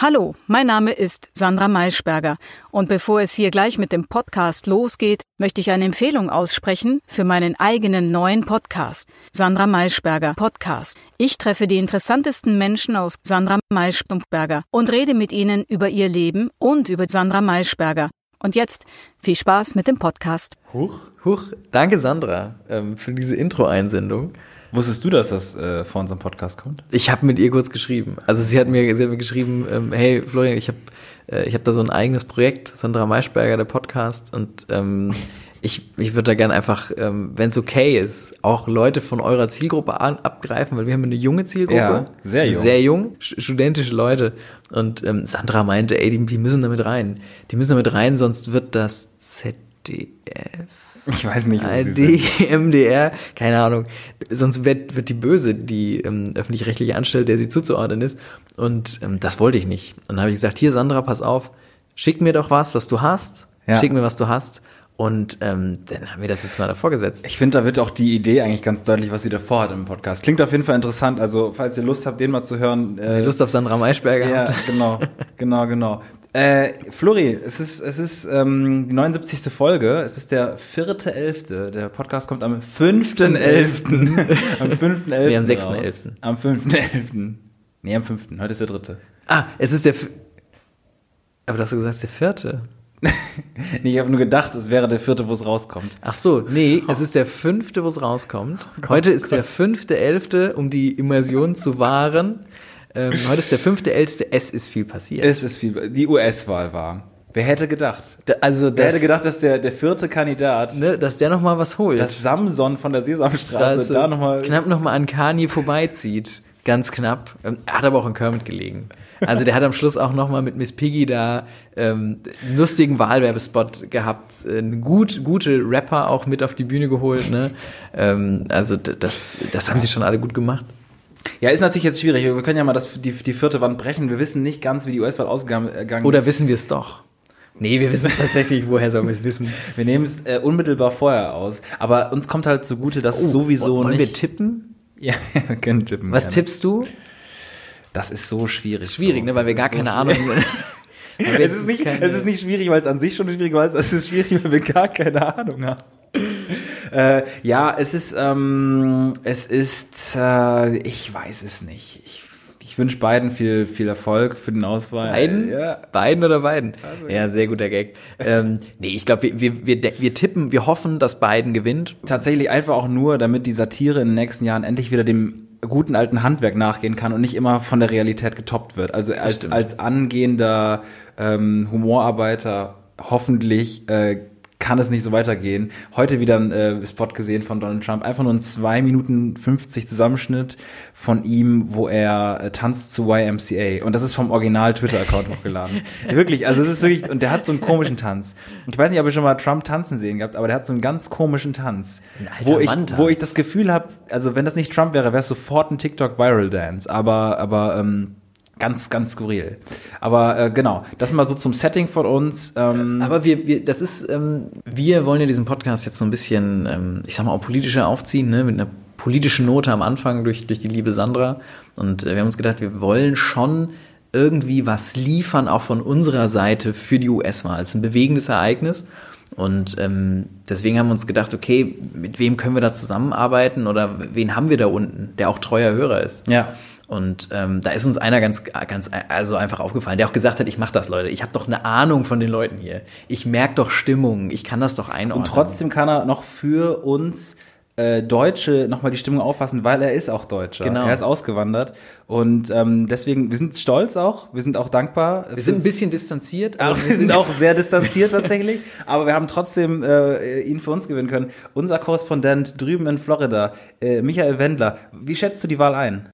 Hallo, mein Name ist Sandra Maischberger und bevor es hier gleich mit dem Podcast losgeht, möchte ich eine Empfehlung aussprechen für meinen eigenen neuen Podcast, Sandra Maischberger Podcast. Ich treffe die interessantesten Menschen aus Sandra Maischberger und rede mit ihnen über ihr Leben und über Sandra Maischberger. Und jetzt viel Spaß mit dem Podcast. Huch, huch. Danke Sandra ähm, für diese Intro-Einsendung. Wusstest du, dass das äh, vor unserem Podcast kommt? Ich habe mit ihr kurz geschrieben. Also sie hat mir, sie hat mir geschrieben, ähm, hey Florian, ich habe äh, ich hab da so ein eigenes Projekt, Sandra Maischberger, der Podcast. Und ähm, ich, ich würde da gerne einfach, ähm, wenn es okay ist, auch Leute von eurer Zielgruppe an, abgreifen, weil wir haben eine junge Zielgruppe. Ja, sehr jung. Sehr jung, studentische Leute. Und ähm, Sandra meinte, ey, die, die müssen damit rein. Die müssen damit rein, sonst wird das ZDF ich weiß nicht, wo ARD, MDR, keine Ahnung. Sonst wird, wird die böse, die ähm, öffentlich-rechtliche Anstelle, der sie zuzuordnen ist. Und ähm, das wollte ich nicht. Und dann habe ich gesagt, hier Sandra, pass auf, schick mir doch was, was du hast. Ja. Schick mir, was du hast. Und ähm, dann haben wir das jetzt mal davor gesetzt. Ich finde, da wird auch die Idee eigentlich ganz deutlich, was sie davor hat im Podcast. Klingt auf jeden Fall interessant. Also, falls ihr Lust habt, den mal zu hören. Äh, Lust auf Sandra Maischberger Ja, habt. genau, genau, genau. Äh, Flori, es ist, es ist ähm, die 79. Folge. Es ist der vierte Elfte. Der Podcast kommt am 5.11. am 5.11. Nee, am 6.11. Am 5.11. Nee, am 5. Heute ist der dritte. Ah, es ist der. F Aber du hast gesagt, es ist der vierte. nee, ich habe nur gedacht, es wäre der vierte, wo es rauskommt. Ach so, nee, es ist der fünfte, wo es rauskommt. Oh Heute ist der fünfte Elfte, um die Immersion zu wahren. Ähm, heute ist der fünfte Älteste. Es ist viel passiert. Es ist viel. Die US-Wahl war. Wer hätte gedacht? Da, also Wer hätte gedacht, dass der, der vierte Kandidat, ne, dass der noch mal was holt. dass Samson von der Sesamstraße Straße da noch mal knapp noch mal an Kanye vorbeizieht. Ganz knapp. Ähm, Er hat aber auch in Kermit gelegen. Also der hat am Schluss auch noch mal mit Miss Piggy da ähm, einen lustigen Wahlwerbespot gehabt. Einen gut, gute Rapper auch mit auf die Bühne geholt. Ne? Ähm, also das, das haben sie schon alle gut gemacht. Ja, ist natürlich jetzt schwierig. Wir können ja mal das, die, die vierte Wand brechen. Wir wissen nicht ganz, wie die US-Wahl ausgegangen gegangen Oder ist. wissen wir es doch? Nee, wir wissen es tatsächlich. Woher sollen wir es wissen? Wir nehmen es äh, unmittelbar vorher aus. Aber uns kommt halt zugute, dass es sowieso Oh, Wollen nicht... wir tippen? ja, wir können tippen. Was gerne. tippst du? Das ist so schwierig. Ist schwierig, ne? Weil wir gar ist so keine Ahnung schwierig. haben. Es ist, nicht, keine- es ist nicht schwierig, weil es an sich schon schwierig war. Es ist schwierig, weil wir gar keine Ahnung haben. Äh, ja, es ist, ähm, es ist, äh, ich weiß es nicht. Ich, ich wünsche beiden viel, viel Erfolg für den Auswahl. Beiden? Ja. Beiden oder beiden? ja, sehr guter Gag. ähm, nee, ich glaube, wir, wir, wir, wir tippen, wir hoffen, dass beiden gewinnt. Tatsächlich einfach auch nur, damit die Satire in den nächsten Jahren endlich wieder dem guten alten Handwerk nachgehen kann und nicht immer von der Realität getoppt wird. Also als, als angehender ähm, Humorarbeiter hoffentlich äh, kann es nicht so weitergehen. Heute wieder ein äh, Spot gesehen von Donald Trump. Einfach nur ein 2 Minuten 50 Zusammenschnitt von ihm, wo er äh, tanzt zu YMCA. Und das ist vom Original-Twitter-Account hochgeladen. wirklich, also es ist wirklich, und der hat so einen komischen Tanz. Ich weiß nicht, ob ihr schon mal Trump tanzen sehen gehabt, aber der hat so einen ganz komischen Tanz. wo ich, wo ich das Gefühl habe, also wenn das nicht Trump wäre, wäre es sofort ein TikTok-Viral-Dance. Aber, aber, ähm, Ganz, ganz skurril. Aber äh, genau, das mal so zum Setting von uns. Ähm, Aber wir, wir, das ist, ähm, wir wollen ja diesen Podcast jetzt so ein bisschen, ähm, ich sag mal, auch politischer aufziehen, ne? mit einer politischen Note am Anfang durch, durch die liebe Sandra. Und äh, wir haben uns gedacht, wir wollen schon irgendwie was liefern, auch von unserer Seite für die US-Wahl. Es ist ein bewegendes Ereignis. Und ähm, deswegen haben wir uns gedacht, okay, mit wem können wir da zusammenarbeiten oder wen haben wir da unten, der auch treuer Hörer ist. Ja. Und ähm, da ist uns einer ganz, ganz also einfach aufgefallen, der auch gesagt hat, ich mache das, Leute. Ich habe doch eine Ahnung von den Leuten hier. Ich merke doch Stimmung. Ich kann das doch einordnen. Und trotzdem kann er noch für uns äh, Deutsche nochmal die Stimmung auffassen, weil er ist auch Deutscher. Genau. Er ist ausgewandert. Und ähm, deswegen, wir sind stolz auch, wir sind auch dankbar. wir sind ein bisschen distanziert, aber wir sind auch sehr distanziert tatsächlich, aber wir haben trotzdem äh, ihn für uns gewinnen können. Unser Korrespondent drüben in Florida, äh, Michael Wendler, wie schätzt du die Wahl ein?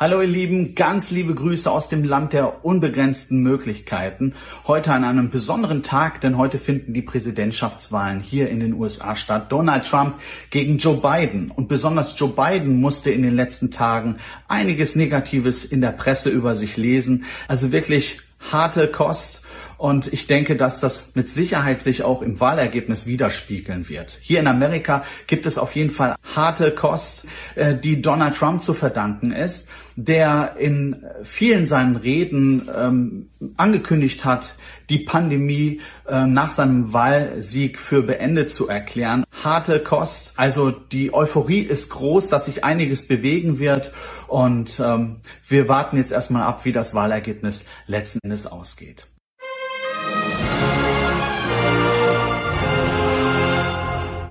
Hallo ihr Lieben, ganz liebe Grüße aus dem Land der unbegrenzten Möglichkeiten. Heute an einem besonderen Tag, denn heute finden die Präsidentschaftswahlen hier in den USA statt. Donald Trump gegen Joe Biden. Und besonders Joe Biden musste in den letzten Tagen einiges Negatives in der Presse über sich lesen. Also wirklich harte Kost. Und ich denke, dass das mit Sicherheit sich auch im Wahlergebnis widerspiegeln wird. Hier in Amerika gibt es auf jeden Fall harte Kost, äh, die Donald Trump zu verdanken ist, der in vielen seinen Reden ähm, angekündigt hat, die Pandemie äh, nach seinem Wahlsieg für beendet zu erklären. Harte Kost. Also die Euphorie ist groß, dass sich einiges bewegen wird. Und ähm, wir warten jetzt erstmal ab, wie das Wahlergebnis letzten Endes ausgeht.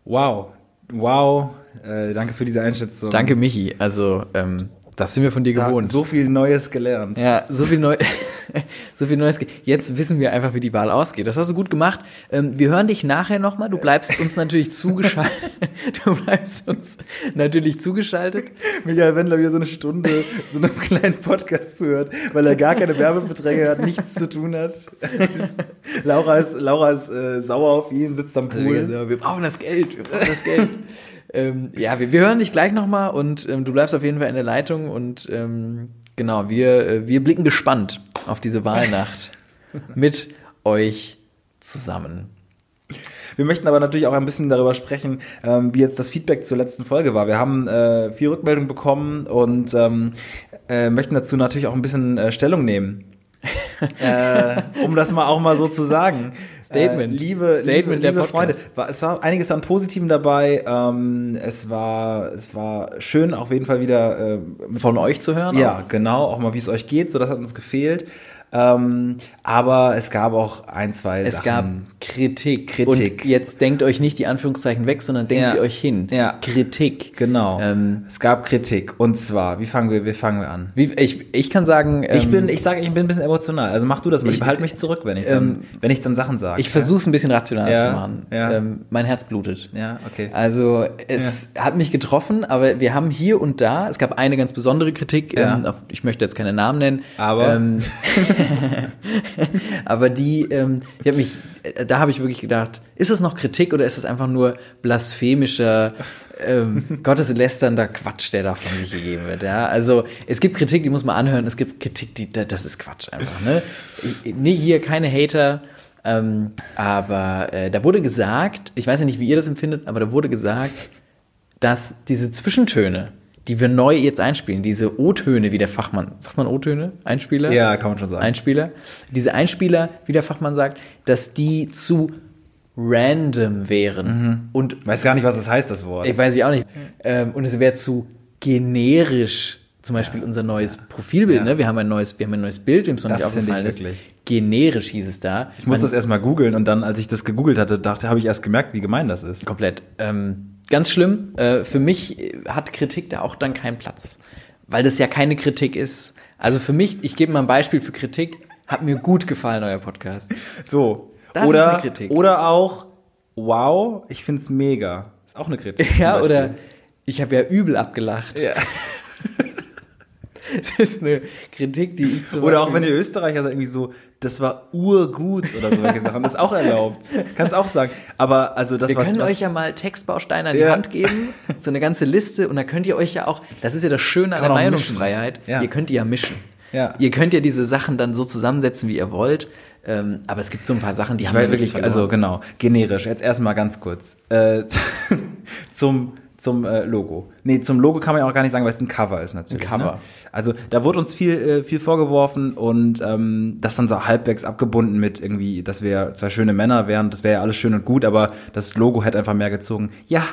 Wow. Wow. Äh, danke für diese Einschätzung. Danke, Michi. Also, ähm, das sind wir von dir gewohnt. So viel Neues gelernt. Ja, so viel neu, so viel Neues. Jetzt wissen wir einfach, wie die Wahl ausgeht. Das hast du gut gemacht. Ähm, wir hören dich nachher nochmal. Du bleibst uns natürlich zugeschaltet. Du bleibst uns natürlich zugeschaltet. Michael Wendler wieder so eine Stunde so einem kleinen Podcast zuhört, weil er gar keine Werbebeträge hat, nichts zu tun hat. Laura ist, Laura ist äh, sauer auf ihn, sitzt am Also, Pool. wir, wir brauchen das Geld. Wir brauchen das Geld. ähm, ja, wir, wir hören dich gleich nochmal und ähm, du bleibst auf jeden Fall in der Leitung und ähm, genau, wir, äh, wir blicken gespannt auf diese Wahlnacht mit euch zusammen. Wir möchten aber natürlich auch ein bisschen darüber sprechen, ähm, wie jetzt das Feedback zur letzten Folge war. Wir haben äh, viel Rückmeldung bekommen und ähm, äh, möchten dazu natürlich auch ein bisschen äh, Stellung nehmen. äh, um das mal auch mal so zu sagen. Statement. Äh, liebe, Statement liebe, liebe. Freunde, war, es war einiges an Positiven dabei. Ähm, es war, es war schön, auf jeden Fall wieder äh, Von euch zu hören? ja, genau, auch mal wie es euch geht, so das hat uns gefehlt. Ähm, aber es gab auch ein, zwei Es Sachen. gab Kritik. Kritik. Und jetzt denkt euch nicht die Anführungszeichen weg, sondern denkt Ja. sie euch hin. Ja. Kritik. Genau. Ähm, es gab Kritik. Und zwar, wie fangen wir, wie fangen wir an? Wie, ich, ich kann sagen, ähm, Ich bin, ich sage, ich bin ein bisschen emotional. Also mach du das mal. Ich Ich- behalte mich zurück, wenn ich dann, ähm, wenn ich dann Sachen sage. ich versuche es ein bisschen rationaler Ja, zu machen. ja. Ähm, mein Herz blutet. Ja, okay. Also es hat mich getroffen, aber wir haben hier und da, es gab eine ganz besondere Kritik, Ja. ähm, auf, ich möchte jetzt keine Namen nennen, Aber? aber die, ähm, ich habe mich, äh, da habe ich wirklich gedacht, ist es noch Kritik oder ist es einfach nur blasphemischer, ähm, gotteslästernder Quatsch, der da von sich gegeben wird? Ja, also es gibt Kritik, die muss man anhören, es gibt Kritik, die, da- das ist Quatsch einfach. Ne, Ich- nee, hier keine Hater. Ähm, aber äh, da wurde gesagt, ich weiß ja nicht, wie ihr das empfindet, aber da wurde gesagt, dass diese Zwischentöne, die wir neu jetzt einspielen, diese O-Töne, wie der Fachmann, sagt man O-Töne? Einspieler? Ja, kann man schon sagen. Einspieler. Diese Einspieler, wie der Fachmann sagt, dass die zu random wären. Und weiß gar nicht, was das heißt, das Wort. ich weiß ich auch nicht. Ähm, und es wäre zu generisch. Zum Beispiel unser neues Profilbild, Ja. ne? Wir haben ein neues, wir haben ein neues Bild, dem ist noch Das nicht aufgefallen ist. Generisch hieß es da. ich muss das erstmal googeln und dann, als ich das gegoogelt hatte, dachte, habe ich erst gemerkt, wie gemein das ist. Komplett. Ähm, ganz schlimm. Äh, für mich äh, hat Kritik da auch dann keinen Platz. Weil das ja keine Kritik ist. Also für mich, ich gebe mal ein Beispiel für Kritik, hat mir gut gefallen, euer Podcast. So. Das ist oder, eine Kritik. Oder auch, wow, ich find's mega. Ist auch eine Kritik. Ja, oder ich habe ja übel abgelacht. Ja. Das ist eine Kritik, die ich zum Oder auch wenn ihr Österreicher sagt, irgendwie so, das war urgut oder so welche Sachen. Das ist auch erlaubt. Kannst auch sagen. Aber also das Wir was, können was, euch ja mal Textbausteine an die Ja. Hand geben, so eine ganze Liste und da könnt ihr euch ja auch, das ist ja das Schöne an der Meinungsfreiheit. Ja. ihr könnt die ja mischen. Ja. Ihr könnt ja diese Sachen dann so zusammensetzen, wie ihr wollt, ähm, aber es gibt so ein paar Sachen, die haben Weil wir wirklich wirklich, also genau, generisch. Jetzt erstmal ganz kurz. Äh, zum zum äh, Logo. Nee, zum Logo kann man ja auch gar nicht sagen, weil es ein Cover ist natürlich. Ein Cover. Ne? Also da wurde uns viel, äh, viel vorgeworfen und ähm, das dann so halbwegs abgebunden mit irgendwie, dass wir zwei schöne Männer wären, das wäre ja alles schön und gut, aber das Logo hätte einfach mehr gezogen. Ja,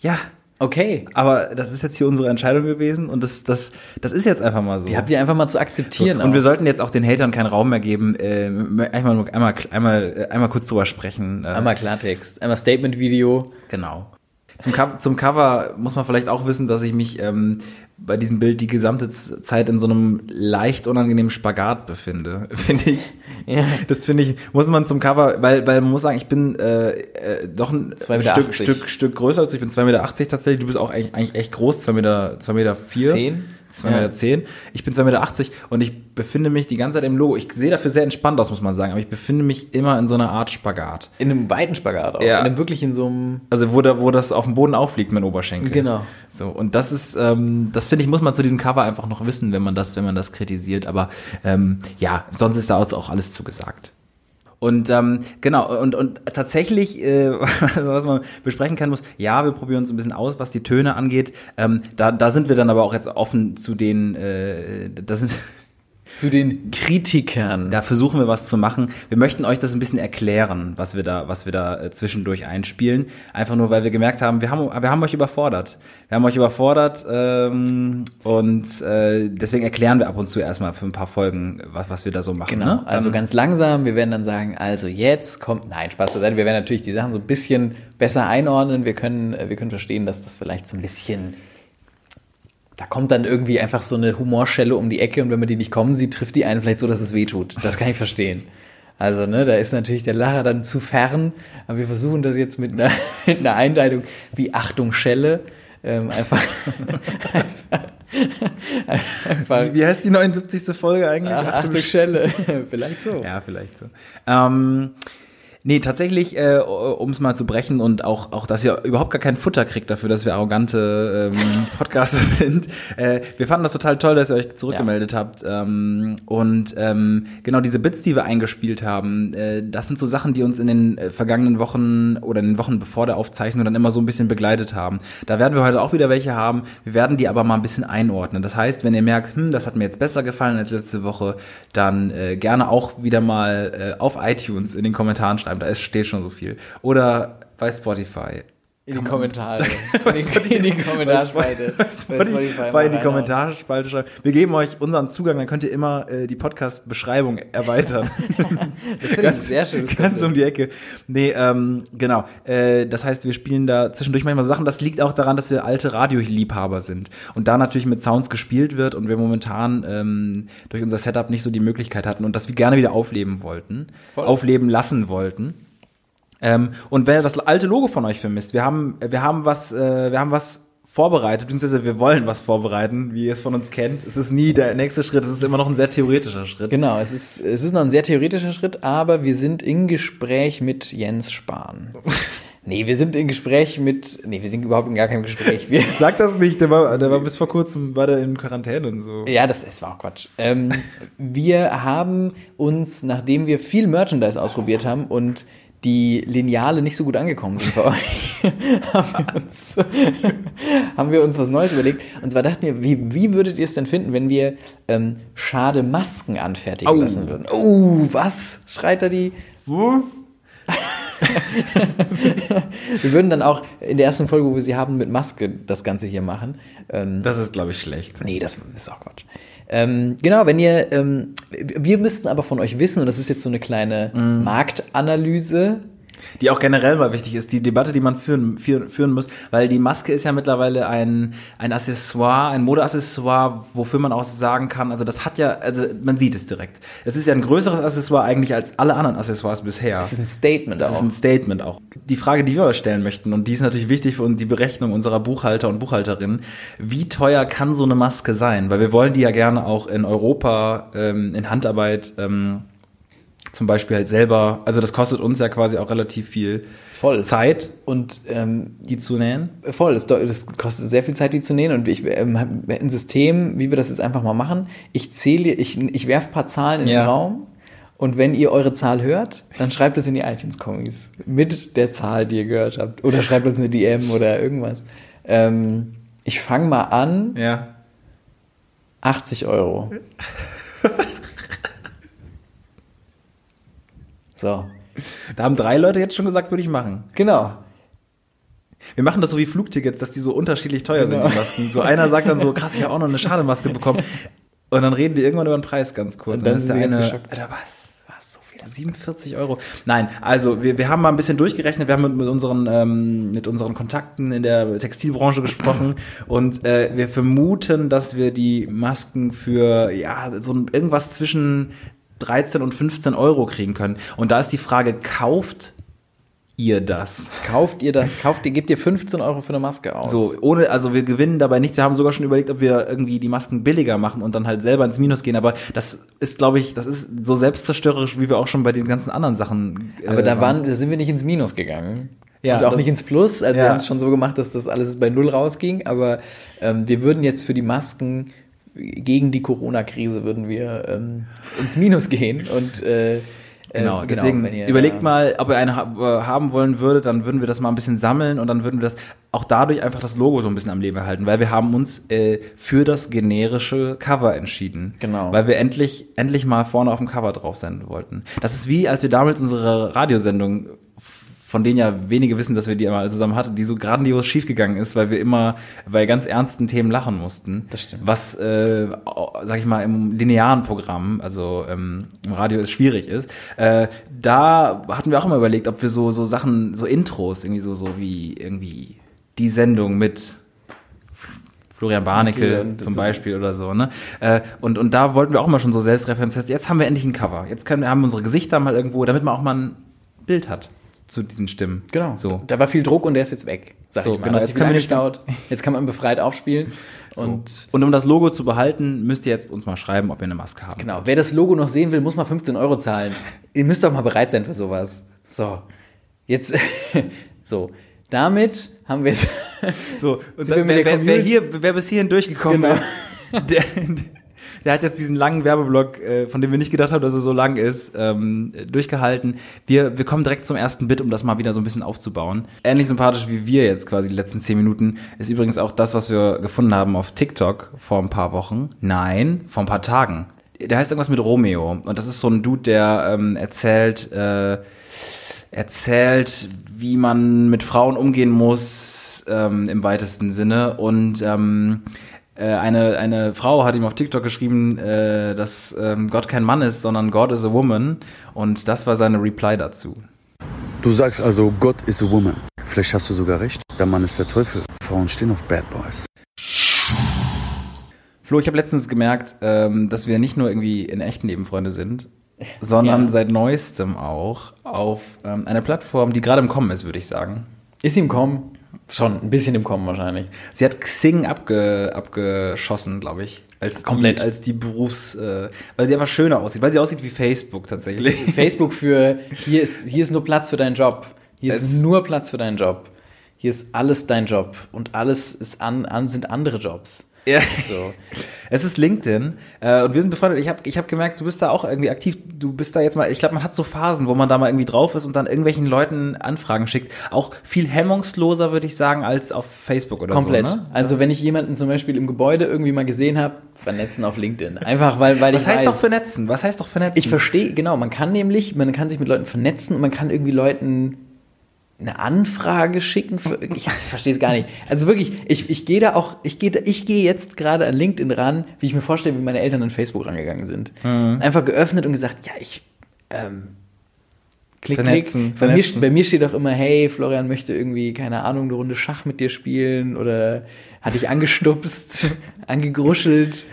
ja, Okay. aber das ist jetzt hier unsere Entscheidung gewesen und das, das, das ist jetzt einfach mal so. Die habt ihr einfach mal zu akzeptieren. und auch. wir sollten jetzt auch den Hatern keinen Raum mehr geben. Äh, einmal, einmal, einmal, äh, einmal kurz drüber sprechen. Äh, einmal Klartext, einmal Statement-Video. Genau. Zum, Co zum Cover muss man vielleicht auch wissen, dass ich mich ähm, bei diesem Bild die gesamte Zeit in so einem leicht unangenehmen Spagat befinde, finde ich. Ja. Das finde ich, muss man zum Cover, weil, weil man muss sagen, ich bin äh, äh, doch ein 2,80 Meter. Stück, Stück, Stück größer als ich bin 2,80 Meter tatsächlich, du bist auch eigentlich, eigentlich echt groß, 2 Meter, 2 Meter vier. Zehn? 2,10 Ja. Meter. Zehn. Ich bin 2,80 Meter und ich befinde mich die ganze Zeit im Logo. Ich sehe dafür sehr entspannt aus, muss man sagen, aber ich befinde mich immer in so einer Art Spagat. In einem weiten Spagat auch. Ja. In einem wirklich in so einem. Also wo, da, wo das auf dem Boden aufliegt, mein Oberschenkel. Genau. So, und das ist, ähm, das finde ich, muss man zu diesem Cover einfach noch wissen, wenn man das, wenn man das kritisiert. Aber ähm, ja, sonst ist da auch alles zugesagt. Und ähm, genau, und, und tatsächlich, äh, was man besprechen kann muss, ja, wir probieren uns ein bisschen aus, was die Töne angeht. Ähm, da, da sind wir dann aber auch jetzt offen zu den, äh, da sind zu den Kritikern. Da versuchen wir was zu machen. Wir möchten euch das ein bisschen erklären, was wir da, was wir da äh, zwischendurch einspielen. Einfach nur, weil wir gemerkt haben, wir haben, wir haben euch überfordert. Wir haben euch überfordert ähm, und äh, deswegen erklären wir ab und zu erstmal für ein paar Folgen, was, was wir da so machen. Genau, ne? also ganz langsam. Wir werden dann sagen, also jetzt kommt, nein, Spaß beiseite. Wir werden natürlich die Sachen so ein bisschen besser einordnen. Wir können, äh, wir können verstehen, dass das vielleicht so ein bisschen, da kommt dann irgendwie einfach so eine Humorschelle um die Ecke und wenn man die nicht kommen sieht, trifft die einen vielleicht so, dass es weh tut. Das kann ich verstehen. Also, ne, da ist natürlich der Lacher dann zu fern, aber wir versuchen das jetzt mit einer, mit einer Einleitung wie Achtung Schelle ähm, einfach, einfach, einfach Wie, wie heißt die 79. Folge eigentlich? Ach, Achtung Schelle, vielleicht so. Ja, vielleicht so. Ähm, nee, tatsächlich, äh, um es mal zu brechen und auch, auch, dass ihr überhaupt gar kein Futter kriegt dafür, dass wir arrogante ähm, Podcaster sind. Äh, wir fanden das total toll, dass ihr euch zurückgemeldet habt. Ähm, und ähm, genau diese Bits, die wir eingespielt haben, äh, das sind so Sachen, die uns in den äh, vergangenen Wochen oder in den Wochen bevor der Aufzeichnung dann immer so ein bisschen begleitet haben. Da werden wir heute auch wieder welche haben. Wir werden die aber mal ein bisschen einordnen. Das heißt, wenn ihr merkt, hm, das hat mir jetzt besser gefallen als letzte Woche, dann äh, gerne auch wieder mal äh, auf iTunes in den Kommentaren schreiben. Da ist, steht schon so viel. Oder bei Spotify. In die Kommentare. In die, in die Kommentarspalte. Spotify in die. Kommentarspalte schreiben. Wir geben euch unseren Zugang, dann könnt ihr immer äh, die Podcast-Beschreibung erweitern. Das finde ich sehr schönes Ganz um die Ecke. Nee, ähm, genau. Äh, das heißt, wir spielen da zwischendurch manchmal so Sachen. Das liegt auch daran, dass wir alte Radioliebhaber sind. Und da natürlich mit Sounds gespielt wird und wir momentan ähm, durch unser Setup nicht so die Möglichkeit hatten und das wir gerne wieder aufleben wollten. Voll. Aufleben lassen wollten. Ähm, und wenn ihr das alte Logo von euch vermisst, wir haben, wir haben was, äh, wir haben was vorbereitet, beziehungsweise wir wollen was vorbereiten, wie ihr es von uns kennt. Es ist nie der nächste Schritt, es ist immer noch ein sehr theoretischer Schritt. Genau, es ist, es ist noch ein sehr theoretischer Schritt, aber wir sind in Gespräch mit Jens Spahn. Nee, wir sind in Gespräch mit, nee, wir sind überhaupt in gar keinem Gespräch. Wir, Sag das nicht, der war, der war bis vor kurzem, war der in Quarantäne und so. ja, das, das war auch Quatsch. Ähm, wir haben uns, nachdem wir viel Merchandise ausprobiert haben und die Lineale nicht so gut angekommen sind bei euch, haben wir uns, haben wir uns was Neues überlegt. Und zwar dachten wir, wie, wie würdet ihr es denn finden, wenn wir ähm, schade Masken anfertigen Au. lassen würden? Oh, was? Schreit da die? Wir würden dann auch in der ersten Folge, wo wir sie haben, mit Maske das Ganze hier machen. Ähm, Das ist, glaube ich, schlecht. nee, das ist auch Quatsch. Ähm, genau, wenn ihr, ähm, wir müssten aber von euch wissen, und das ist jetzt so eine kleine Marktanalyse. Die auch generell mal wichtig ist, die Debatte, die man führen, führen, führen muss, weil die Maske ist ja mittlerweile ein, ein Accessoire, ein Modeaccessoire, wofür man auch sagen kann, also das hat ja, also man sieht es direkt. Es ist ja ein größeres Accessoire eigentlich als alle anderen Accessoires bisher. Das ist ein Statement Das auch. ist ein Statement auch. Die Frage, die wir euch stellen möchten, und die ist natürlich wichtig für uns, die Berechnung unserer Buchhalter und Buchhalterinnen, wie teuer kann so eine Maske sein? Weil wir wollen die ja gerne auch in Europa ähm, in Handarbeit ähm, zum Beispiel halt selber, also das kostet uns ja quasi auch relativ viel Voll. Zeit, Und ähm, die zu nähen. Voll, das, das kostet sehr viel Zeit, die zu nähen. Und ich ähm, hab ein System, wie wir das jetzt einfach mal machen. Ich zähle, ich, ich werfe ein paar Zahlen in Ja. den Raum. Und wenn ihr eure Zahl hört, dann schreibt es in die iTunes-Kommis. Mit der Zahl, die ihr gehört habt. Oder schreibt uns eine DM oder irgendwas. Ähm, ich fange mal an. Ja. 80 Euro. So, Da haben drei Leute jetzt schon gesagt, würde ich machen. genau. Wir machen das so wie Flugtickets, dass die so unterschiedlich teuer sind, die Masken. So einer sagt dann so, krass, ich habe auch noch eine Schademaske bekommen. Und dann reden die irgendwann über den Preis ganz kurz. Und dann ist sind der sie ganz eine, geschockt. Alter, was? Was? So viel? 47 Euro? Nein, also wir, wir haben mal ein bisschen durchgerechnet, wir haben mit, mit, unseren, ähm, mit unseren Kontakten in der Textilbranche gesprochen und äh, wir vermuten, dass wir die Masken für ja so ein- irgendwas zwischen 13 und 15 Euro kriegen können. Und da ist die Frage, kauft ihr das? Kauft ihr das? Kauft ihr, gebt ihr 15 Euro für eine Maske aus? So, ohne, also wir gewinnen dabei nichts. Wir haben sogar schon überlegt, ob wir irgendwie die Masken billiger machen und dann halt selber ins Minus gehen. Aber das ist, glaube ich, das ist so selbstzerstörerisch, wie wir auch schon bei den ganzen anderen Sachen. äh, Aber da, waren, da sind wir nicht ins Minus gegangen. Ja, und auch das- nicht ins Plus. Also wir Ja. haben es schon so gemacht, dass das alles bei Null rausging. Aber ähm, wir würden jetzt für die Masken gegen die Corona-Krise würden wir ähm, ins Minus gehen. Und äh, Genau, Äh, deswegen wenn ihr überlegt da- mal, ob ihr eine äh, haben wollen würdet, dann würden wir das mal ein bisschen sammeln und dann würden wir das auch dadurch einfach das Logo so ein bisschen am Leben erhalten, weil wir haben uns äh, für das generische Cover entschieden. Genau. Weil wir endlich, endlich mal vorne auf dem Cover drauf sein wollten. Das ist wie, als wir damals unsere Radiosendung von denen ja wenige wissen, dass wir die mal zusammen hatten, die so grandios schiefgegangen ist, weil wir immer bei ganz ernsten Themen lachen mussten. Das stimmt. Was, äh, sag ich mal, im linearen Programm, also ähm, im Radio ist schwierig ist. Äh, da hatten wir auch immer überlegt, ob wir so, so Sachen, so Intros, irgendwie so, so wie irgendwie die Sendung mit Florian Barnickel zum Beispiel oder so, ne? Äh, und, und da wollten wir auch mal schon so Selbstreferenz testen. Jetzt haben wir endlich ein Cover. Jetzt können, haben wir unsere Gesichter mal irgendwo, damit man auch mal ein Bild hat zu diesen Stimmen. Genau. So. Da war viel Druck und der ist jetzt weg. Sag So, ich mal. genau. Jetzt nicht angestaut. Jetzt kann man befreit aufspielen. Und Und, und um das Logo zu behalten, müsst ihr jetzt uns mal schreiben, ob ihr eine Maske habt. genau, wer das Logo noch sehen will, muss mal 15 Euro zahlen. Ihr müsst doch mal bereit sein für sowas. So. Jetzt, so. Damit haben wir jetzt. So, und wir dann, wer, wer, wer, hier, wer bis hierhin durchgekommen Genau. ist, der, der hat jetzt diesen langen Werbeblock, äh, von dem wir nicht gedacht haben, dass er so lang ist, ähm, durchgehalten. Wir, wir kommen direkt zum ersten Bit, um das mal wieder so ein bisschen aufzubauen. Ähnlich sympathisch wie wir jetzt quasi die letzten zehn Minuten, ist übrigens auch das, was wir gefunden haben auf TikTok vor ein paar Wochen. Nein, vor ein paar Tagen. Der heißt irgendwas mit Romeo. Und das ist so ein Dude, der ähm, erzählt, äh, erzählt, wie man mit Frauen umgehen muss ähm, im weitesten Sinne. Und ähm, äh, eine, eine Frau hat ihm auf TikTok geschrieben, äh, dass ähm, Gott kein Mann ist, sondern God is a woman. Und das war seine Reply dazu. Du sagst also, Gott is a woman. Vielleicht hast du sogar recht. Der Mann ist der Teufel. Frauen stehen auf Bad Boys. Flo, ich habe letztens gemerkt, ähm, dass wir nicht nur irgendwie in echten Leben Freunde sind, sondern Ja. seit neuestem auch auf ähm, einer Plattform, die gerade im Kommen ist, würde ich sagen. Ist im Kommen? Schon, ein bisschen im Kommen wahrscheinlich. Sie hat Xing abge, abgeschossen, glaube ich. Als Komplett. Die, als die Berufs, äh, weil sie einfach schöner aussieht, weil sie aussieht wie Facebook tatsächlich. Facebook für hier ist, hier ist nur Platz für deinen Job. Hier ist Es- nur Platz für deinen Job. Hier ist alles dein Job. Und alles ist an, an sind andere Jobs. Ja. So. Es ist LinkedIn äh, und wir sind befreundet. Ich habe ich hab gemerkt, du bist da auch irgendwie aktiv. Du bist da jetzt mal, ich glaube, man hat so Phasen, wo man da mal irgendwie drauf ist und dann irgendwelchen Leuten Anfragen schickt. Auch viel hemmungsloser, würde ich sagen, als auf Facebook oder Komplett. so. Ne? Also wenn ich jemanden zum Beispiel im Gebäude irgendwie mal gesehen habe, vernetzen auf LinkedIn. Einfach weil, weil Was ich heißt weiß, doch vernetzen? Was heißt doch vernetzen? Ich verstehe, genau, man kann nämlich, man kann sich mit Leuten vernetzen und man kann irgendwie Leuten eine Anfrage schicken. Für, ich verstehe es gar nicht. Also wirklich, ich, ich gehe da auch, ich gehe ich gehe jetzt gerade an LinkedIn ran, wie ich mir vorstelle, wie meine Eltern an Facebook rangegangen sind. Mhm. Einfach geöffnet und gesagt, ja, ich ähm, klick, Vernetzen, klick. Bei mir, vernetzen. bei mir steht auch immer, hey, Florian möchte irgendwie, keine Ahnung, eine Runde Schach mit dir spielen oder hat dich angestupst, angegruschelt,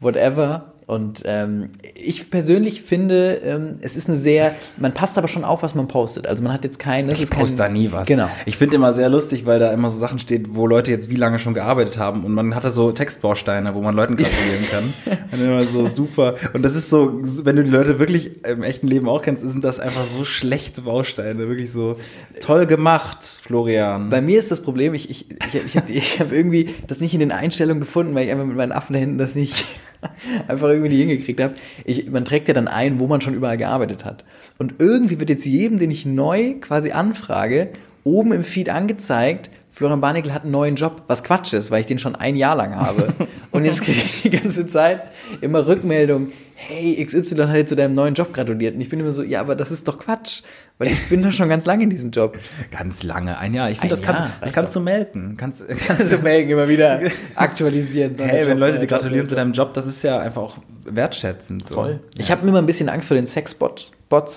whatever. Und ähm, ich persönlich finde, ähm, es ist eine sehr, man passt aber schon auf, was man postet. Also man hat jetzt kein, das Ich ist kein, poste da nie was. Genau. Ich finde immer sehr lustig, weil da immer so Sachen steht, wo Leute jetzt wie lange schon gearbeitet haben und man hat da so Textbausteine, wo man Leuten gratulieren kann. und immer so super. Und das ist so, wenn du die Leute wirklich im echten Leben auch kennst, sind das einfach so schlechte Bausteine. Wirklich so toll gemacht, Florian. Bei mir ist das Problem, ich, ich, ich, ich habe ich hab irgendwie das nicht in den Einstellungen gefunden, weil ich einfach mit meinen Affen da hinten das nicht einfach irgendwie nicht hingekriegt habe. Ich, man trägt ja dann ein, wo man schon überall gearbeitet hat. Und irgendwie wird jetzt jedem, den ich neu quasi anfrage, oben im Feed angezeigt, Florian Barnickel hat einen neuen Job, was Quatsch ist, weil ich den schon ein Jahr lang habe. Und jetzt kriege ich die ganze Zeit immer Rückmeldung, hey, XY hat jetzt zu deinem neuen Job gratuliert. Und ich bin immer so, ja, aber das ist doch Quatsch, weil ich bin doch schon ganz lange in diesem Job. Ganz lange, ein Jahr. Ich finde, das, kann, das reicht kannst du melken. Kannst, kannst Also melden immer wieder aktualisieren. Hey, wenn Leute dir gratulieren zu deinem Job, das ist ja einfach auch wertschätzend. So. Voll. Ich habe immer ein bisschen Angst vor den Sexbots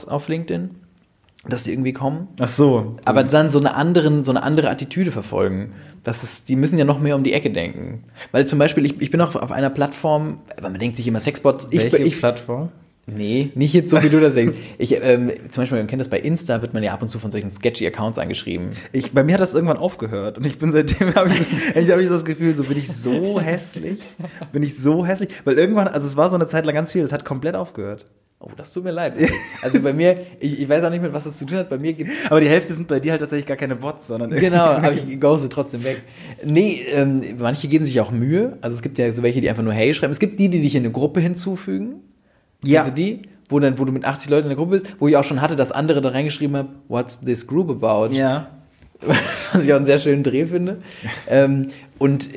auf LinkedIn, dass die irgendwie kommen. Ach so. Aber dann so eine, anderen, so eine andere Attitüde verfolgen. Das ist, die müssen ja noch mehr um die Ecke denken. Weil zum Beispiel, ich, ich bin auch auf einer Plattform, man denkt sich immer Sexbots. Ich, Welche ich, Plattform? Nee, nicht jetzt so, wie du das denkst. Ich, ähm, zum Beispiel, man kennt das bei Insta, wird man ja ab und zu von solchen sketchy Accounts angeschrieben. Ich, bei mir hat das irgendwann aufgehört und ich bin seitdem habe ich, hab ich so das Gefühl, so bin ich so hässlich, bin ich so hässlich, weil irgendwann, also es war so eine Zeit lang ganz viel, es hat komplett aufgehört. Oh, das tut mir leid. Also bei mir, ich, ich weiß auch nicht mit was das zu tun hat. Bei mir gibt's Aber die Hälfte sind bei dir halt tatsächlich gar keine Bots, sondern Genau, aber ich ghoste trotzdem weg. Nee, ähm, manche geben sich auch Mühe. Also es gibt ja so welche, die einfach nur Hey schreiben. Es gibt die, die dich in eine Gruppe hinzufügen. Ja. Also die, wo dann, wo du mit 80 Leuten in der Gruppe bist, wo ich auch schon hatte, dass andere da reingeschrieben haben, what's this group about? Ja. was ich auch einen sehr schönen Dreh finde. ähm, und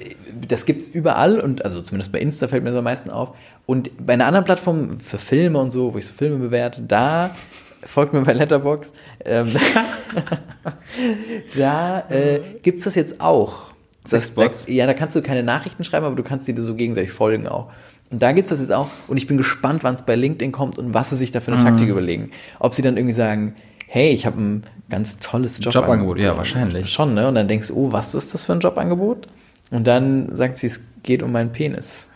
das gibt's überall und also zumindest bei Insta fällt mir so am meisten auf. Und bei einer anderen Plattform für Filme und so, wo ich so Filme bewerte, da folgt mir bei Letterbox. Ähm, da äh, gibt's das jetzt auch. Das, da, ja, da kannst du keine Nachrichten schreiben, aber du kannst dir so gegenseitig folgen auch. Und da gibt's das jetzt auch. Und ich bin gespannt, wann es bei LinkedIn kommt und was sie sich da für eine Taktik überlegen. Ob sie dann irgendwie sagen, hey, ich habe ein ganz tolles Jobangebot. Jobangebot, ja, wahrscheinlich. Schon, ne? Und dann denkst du, oh, was ist das für ein Jobangebot? Und dann sagt sie, es geht um meinen Penis.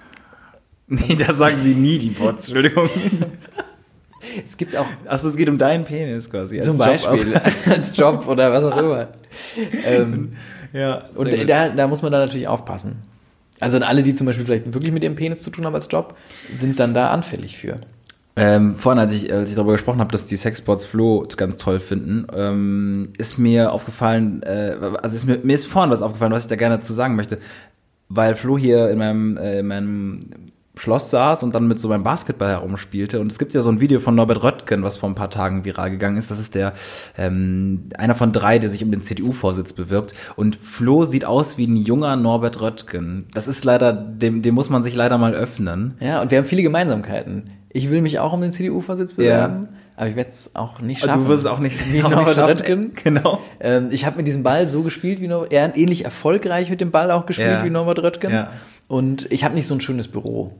Nee, das sagen die nie, die Bots, Entschuldigung. Es gibt auch Achso, es geht um deinen Penis quasi. als zum Job Beispiel als Job oder was auch immer. ähm, Ja, und gut. da, da muss man dann natürlich aufpassen. Also alle, die zum Beispiel vielleicht wirklich mit ihrem Penis zu tun haben als Job, sind dann da anfällig für. Ähm, vorhin, als ich, als ich darüber gesprochen habe, dass die Sexbots Flo ganz toll finden, ähm, ist mir aufgefallen, äh, also ist mir, mir ist vorhin was aufgefallen, was ich da gerne dazu sagen möchte. Weil Flo hier in meinem, äh, in meinem Schloss saß und dann mit so meinem Basketball herumspielte. Und es gibt ja so ein Video von Norbert Röttgen, was vor ein paar Tagen viral gegangen ist. Das ist der ähm, einer von drei, der sich um den CDU-Vorsitz bewirbt. Und Flo sieht aus wie ein junger Norbert Röttgen. Das ist leider, dem, dem muss man sich leider mal öffnen. Ja, und wir haben viele Gemeinsamkeiten. Ich will mich auch um den CDU-Vorsitz bewerben, aber ich werde es auch nicht schaffen. Du wirst es auch nicht, wie auch Norbert nicht. Röttgen. Genau. Ähm, ich habe mit diesem Ball so gespielt wie Norbert, er ähnlich erfolgreich mit dem Ball auch gespielt Ja. wie Norbert Röttgen. Ja. Und ich habe nicht so ein schönes Büro.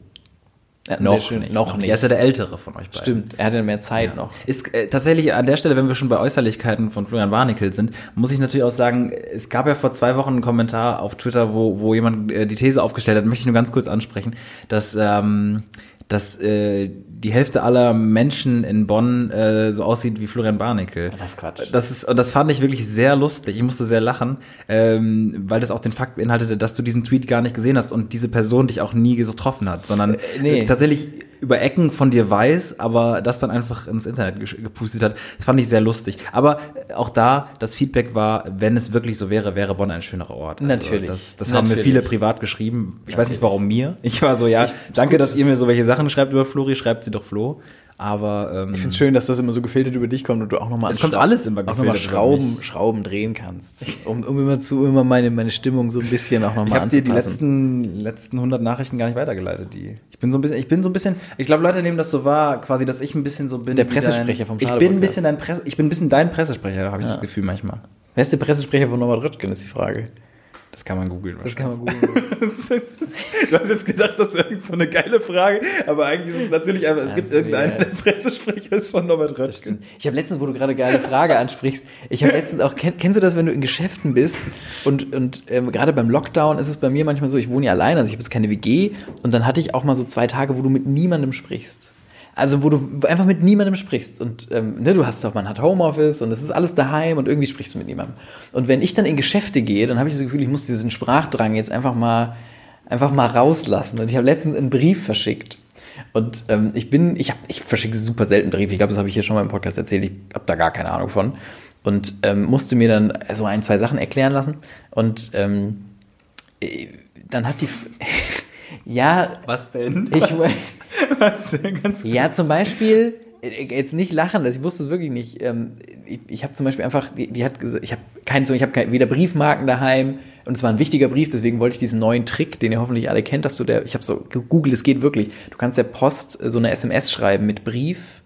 Hat ein Noch schön- nicht. Noch nicht. Er ist ja der Ältere von euch beiden. Stimmt, er hatte mehr Zeit noch. Ist äh, tatsächlich an der Stelle, wenn wir schon bei Äußerlichkeiten von Florian Warnickel sind, muss ich natürlich auch sagen, es gab ja vor zwei Wochen einen Kommentar auf Twitter, wo, wo jemand äh, die These aufgestellt hat, möchte ich nur ganz kurz ansprechen, dass, ähm, dass äh, die Hälfte aller Menschen in Bonn äh, so aussieht wie Florian Barnickel. Das ist Quatsch. Das ist, und das fand ich wirklich sehr lustig. Ich musste sehr lachen, ähm, weil das auch den Fakt beinhaltete, dass du diesen Tweet gar nicht gesehen hast und diese Person dich auch nie getroffen hat, sondern nee. äh, tatsächlich über Ecken von dir weiß, aber das dann einfach ins Internet gepustet hat. Das fand ich sehr lustig. Aber äh, auch da, das Feedback war, wenn es wirklich so wäre, wäre Bonn ein schönerer Ort. Also Natürlich. Das, das haben mir Natürlich. viele privat geschrieben. Ich weiß nicht, warum mir. Ich war so, ja, danke, dass ihr mir so welche Sachen schreibt über Flori, schreibt sie doch Flo. Aber ähm, Ich finde es schön, dass das immer so gefiltert über dich kommt und du auch nochmal Es kommt alles immer auch noch mal gefiltert über Schrauben, Schrauben drehen kannst. Um, um immer zu, immer meine, meine Stimmung so ein bisschen auch Ich nochmal habe dir die anzupassen. letzten letzten 100 Nachrichten gar nicht weitergeleitet. Die ich bin so ein bisschen, ich bin so ein bisschen, ich glaube Leute nehmen das so wahr, quasi, dass ich ein bisschen so bin. Der Pressesprecher dein, vom Ich Schade bin ein bisschen dein Presse, ich bin ein bisschen dein Pressesprecher, habe ich das Gefühl manchmal. Wer ist der Pressesprecher von Norbert Röttgen, ist die Frage. Das kann man googeln. Das kann man googeln. Du hast jetzt gedacht, das wäre so eine geile Frage, aber eigentlich ist es natürlich einfach, es gibt ist irgendeinen, der Pressesprecher ist von Norbert Röttgen. Ich habe letztens, wo du gerade geile Frage ansprichst, ich habe letztens auch, kenn, kennst du das, wenn du in Geschäften bist und, und ähm, gerade beim Lockdown ist es bei mir manchmal so, ich wohne ja alleine, also ich habe jetzt keine WG und dann hatte ich auch mal so zwei Tage, wo du mit niemandem sprichst. Also wo du einfach mit niemandem sprichst und ähm, ne, du hast doch, man hat Homeoffice und es ist alles daheim und irgendwie sprichst du mit niemandem. Und wenn ich dann in Geschäfte gehe, dann habe ich das Gefühl, ich muss diesen Sprachdrang jetzt einfach mal einfach mal rauslassen. Und ich habe letztens einen Brief verschickt. Und ähm, ich bin, ich habe, ich verschicke super selten Briefe. Ich glaube, das habe ich hier schon mal im Podcast erzählt. Ich habe da gar keine Ahnung von. Und ähm, musste mir dann so ein, zwei Sachen erklären lassen. Und ähm, äh, dann hat die, ja, Was denn? ich, Was denn? Ganz ja, zum Beispiel, äh, jetzt nicht lachen, das, ich wusste es wirklich nicht. Ähm, ich ich habe zum Beispiel einfach, die, die hat gesagt, ich habe keinen, ich habe kein, weder Briefmarken daheim und es war ein wichtiger Brief, deswegen wollte ich diesen neuen Trick, den ihr hoffentlich alle kennt, dass du der, ich habe so gegoogelt, es geht wirklich. Du kannst der Post äh, so eine SMS schreiben mit Brief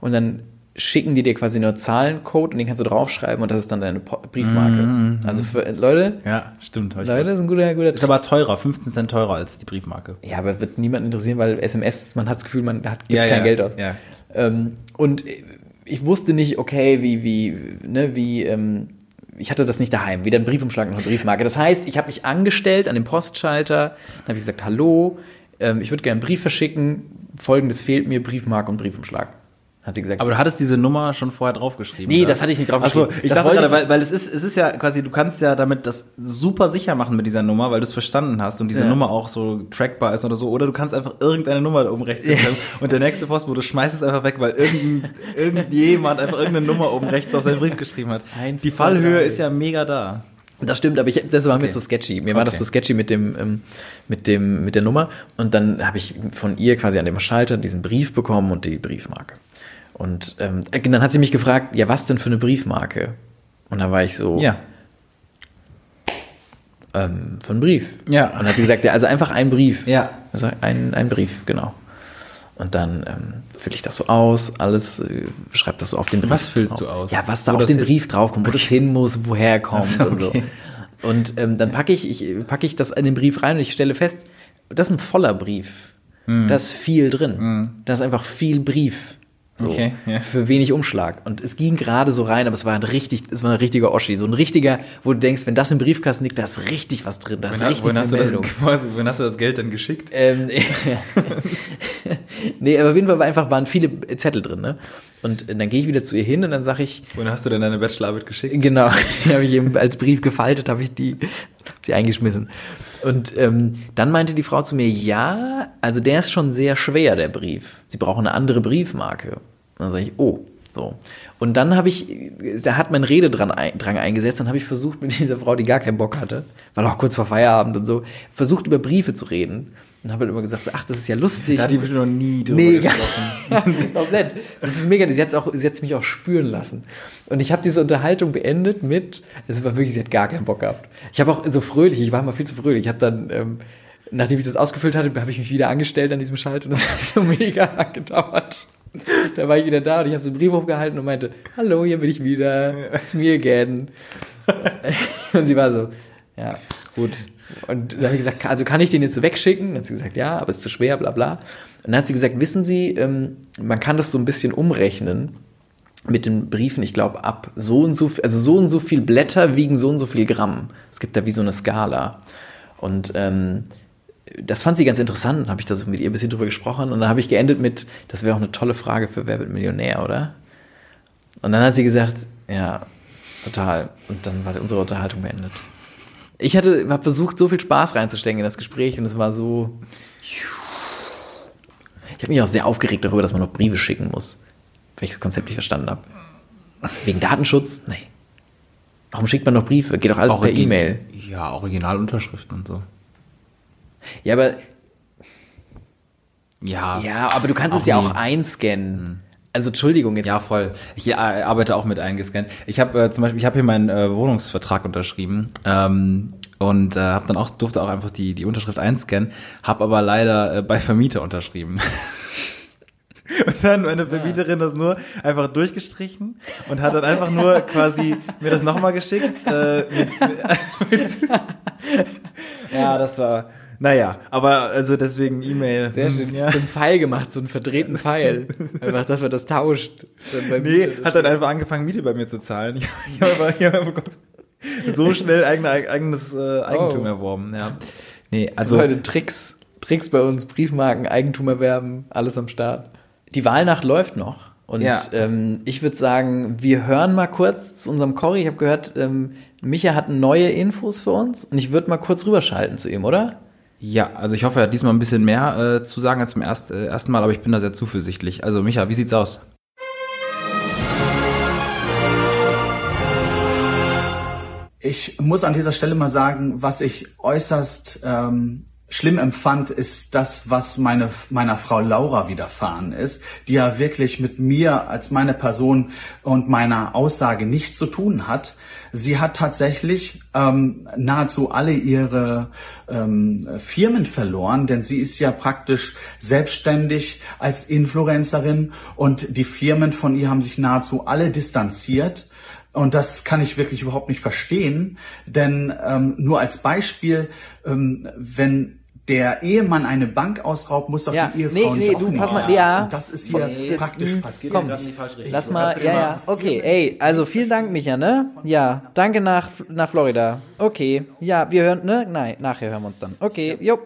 und dann schicken die dir quasi nur Zahlencode und den kannst du draufschreiben und das ist dann deine Briefmarke. Also für Leute, Ja, stimmt. Leute, das ist ein guter, guter Ist aber teurer, 15 Cent teurer als die Briefmarke. Ja, aber wird niemand interessieren, weil SMS, man hat das Gefühl, man hat, gibt Ja, kein ja, Geld aus. ja. Ähm, und ich wusste nicht, okay, wie, wie, ne, wie, ähm, ich hatte das nicht daheim, weder einen Briefumschlag noch eine Briefmarke. Das heißt, ich habe mich angestellt an dem Postschalter, dann habe ich gesagt, hallo, ähm, ich würde gerne einen Brief verschicken, folgendes fehlt mir, Briefmarke und Briefumschlag. Hat sie gesagt. Aber du hattest diese Nummer schon vorher draufgeschrieben. Nee, oder? das hatte ich nicht draufgeschrieben. so, ich Das dachte gerade, weil, weil es ist, es ist ja quasi, du kannst ja damit das super sicher machen mit dieser Nummer, weil du es verstanden hast und diese Ja. Nummer auch so trackbar ist oder so. Oder du kannst einfach irgendeine Nummer da oben rechts hinschreiben und der nächste Postbote schmeißt es einfach weg, weil irgendein, irgendjemand einfach irgendeine Nummer oben rechts auf seinen Brief geschrieben hat. Eins, Die Fallhöhe ist ja mega da. Das stimmt, aber ich, das war mir zu sketchy. Mir war das Okay. zu sketchy mit dem, ähm, mit dem, mit der Nummer. Und dann habe ich von ihr quasi an dem Schalter diesen Brief bekommen und die Briefmarke. Und ähm, äh, dann hat sie mich gefragt, ja, was denn für eine Briefmarke? Und da war ich so, Ja. ähm, für einen Brief. Ja. Und dann hat sie gesagt, ja, also einfach ein Brief. Ja. Also ein, ein Brief, genau. Und dann ähm, fülle ich das so aus, alles, äh, schreib das so auf den Brief. Was füllst drauf. du aus? Ja, was da Wo auf den Brief draufkommt, wo das hin muss, woher er kommt Ach so, und so. Und ähm, dann packe ich, ich packe ich das in den Brief rein und ich stelle fest, das ist ein voller Brief. Hm. Da ist viel drin. Da ist einfach viel Brief. So, Okay, ja. Für wenig Umschlag. Und es ging gerade so rein, aber es war ein richtig, es war ein richtiger Oschi. So ein richtiger, wo du denkst, wenn das im Briefkasten liegt, da ist richtig was drin. Da ist richtig wohin, hast du eine das, Meldung. wohin hast du das Geld denn geschickt? Ähm, nee, aber auf jeden Fall war einfach, waren viele Zettel drin, ne? Und dann gehe ich wieder zu ihr hin und dann sage ich, Wohin hast du denn deine Bachelorarbeit geschickt? genau, die habe ich eben als Brief gefaltet, habe ich die, sie eingeschmissen. Und ähm, dann meinte die Frau zu mir, ja, also der ist schon sehr schwer, der Brief. Sie brauchen eine andere Briefmarke. Dann sage ich, oh, so. Und dann habe ich, da hat mein Rededrang ein, Drang eingesetzt, dann habe ich versucht mit dieser Frau, die gar keinen Bock hatte, weil auch kurz vor Feierabend und so, versucht über Briefe zu reden. Und habe halt immer gesagt, ach, das ist ja lustig. Da hat die bestimmt noch nie drüber Nee, gesprochen. komplett. Das ist mega. Sie hat auch, sie hat's mich auch spüren lassen. Und ich habe diese Unterhaltung beendet mit, es war wirklich, sie hat gar keinen Bock gehabt. Ich habe auch so fröhlich, ich war immer viel zu fröhlich. Ich habe dann, ähm, nachdem ich das ausgefüllt hatte, habe ich mich wieder angestellt an diesem Schalt und das hat so mega lang gedauert. Da war ich wieder da und ich habe so einen Brief aufgehalten und meinte, hallo, hier bin ich wieder, it's me again. Und sie war so, ja, Gut. Und dann habe ich gesagt, also kann ich den jetzt so wegschicken? Dann hat sie gesagt, ja, aber ist zu schwer, bla bla. Und dann hat sie gesagt, wissen Sie, ähm, man kann das so ein bisschen umrechnen mit den Briefen, ich glaube, ab so und so, also so und so viel Blätter wiegen so und so viel Gramm. Es gibt da wie so eine Skala. Und ähm, das fand sie ganz interessant, habe ich da so mit ihr ein bisschen drüber gesprochen und dann habe ich geendet mit, das wäre auch eine tolle Frage für Wer wird Millionär, oder? Und dann hat sie gesagt, ja, total. Und dann war unsere Unterhaltung beendet. Ich hatte, habe versucht, so viel Spaß reinzustecken in das Gespräch und es war so. Ich habe mich auch sehr aufgeregt darüber, dass man noch Briefe schicken muss, weil ich das Konzept nicht verstanden habe. Wegen Datenschutz? Nee. Warum schickt man noch Briefe? Geht doch alles per Origi- E-Mail. Ja, Originalunterschriften und so. Ja, aber Ja, ja, aber du kannst es ja auch einscannen. Also Entschuldigung jetzt. Ja, voll. Ich äh, arbeite auch mit eingescannt. Ich habe äh, zum Beispiel, ich habe hier meinen äh, Wohnungsvertrag unterschrieben ähm, und äh, habe dann auch durfte auch einfach die die Unterschrift einscannen, habe aber leider äh, bei Vermieter unterschrieben. Und dann meine Vermieterin das nur einfach durchgestrichen und hat dann einfach nur quasi mir das nochmal geschickt. Äh, mit, mit, ja, das war, naja, aber also deswegen E-Mail. Sehr hm, schön. Ja. So einen Pfeil gemacht, so einen verdrehten Pfeil. Einfach, dass man das tauscht. Dann Nee, hat dann einfach angefangen, Miete bei mir zu zahlen. Ich, ich habe ich hab, Gott, so schnell eigene, eigenes äh, Eigentum Oh. erworben. Ja. Nee, Also also Leute, Tricks, Tricks bei uns, Briefmarken, Eigentum erwerben, alles am Start. Die Wahlnacht läuft noch. Und Ja. ähm, ich würde sagen, wir hören mal kurz zu unserem Cory. Ich habe gehört, ähm, Micha hat neue Infos für uns und ich würde mal kurz rüberschalten zu ihm, oder? Ja, also ich hoffe, er hat diesmal ein bisschen mehr äh, zu sagen als beim erst, äh, ersten Mal, aber ich bin da sehr zuversichtlich. Also Micha, wie sieht's aus? Ich muss an dieser Stelle mal sagen, was ich äußerst ähm, schlimm empfand, ist das, was meine, meiner Frau Laura widerfahren ist, die ja wirklich mit mir als meine Person und meiner Aussage nichts zu tun hat. Sie hat tatsächlich ähm, nahezu alle ihre ähm, Firmen verloren, denn sie ist ja praktisch selbstständig als Influencerin und die Firmen von ihr haben sich nahezu alle distanziert. Und das kann ich wirklich überhaupt nicht verstehen, denn ähm, nur als Beispiel, ähm, wenn der Ehemann eine Bank ausraubt, muss doch Ja, die Ehefrau nee, nee, nicht auch du, nicht pass mal, ja. Und das ist hier Nee, praktisch mm, passiert. komm. Lass mal, ja, ja, okay, ey, also vielen Dank, Micha, ne? Ja, danke nach, nach Florida. Okay, ja, wir hören, ne? Nein, nachher hören wir uns dann. Okay, jo.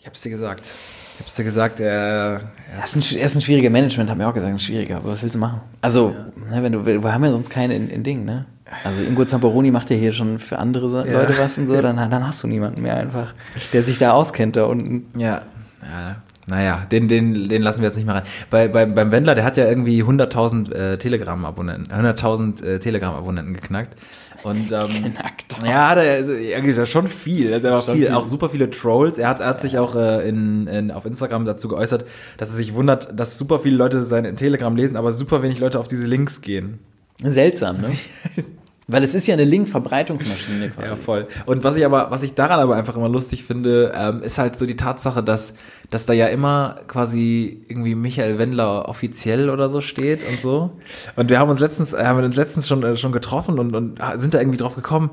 Ich hab's dir gesagt. Ich hab's dir gesagt, er, Er ist, ein, er ist ein schwieriger Management, haben wir auch gesagt, ein schwieriger, aber was willst du machen? Also, ne, wenn du, wir haben ja sonst keine in, in Ding, ne? Also Ingo Zamperoni macht ja hier schon für andere Sa- Leute was und so, dann, dann hast du niemanden mehr einfach, der sich da auskennt da unten. ja, ja, Naja, den, den, den lassen wir jetzt nicht mehr rein. Bei, bei, beim Wendler, der hat ja irgendwie 100.000 äh, Telegram-Abonnenten, 100.000 äh, Telegram-Abonnenten geknackt. Und ähm, ja, hat er, also, schon viel. Also er hat Schon viel, viel. auch super viele Trolls. Er hat, er hat sich auch äh, in, in, auf Instagram dazu geäußert, dass er sich wundert, dass super viele Leute sein Telegram lesen, aber super wenig Leute auf diese Links gehen. Seltsam, ne? Weil es ist ja eine Link-Verbreitungsmaschine quasi. Ja, voll. Und was ich aber, was ich daran aber einfach immer lustig finde, ähm, ist halt so die Tatsache, dass, dass da ja immer quasi irgendwie Michael Wendler offiziell oder so steht und so. Und wir haben uns letztens, äh, haben uns letztens schon, äh, schon getroffen und, und sind da irgendwie drauf gekommen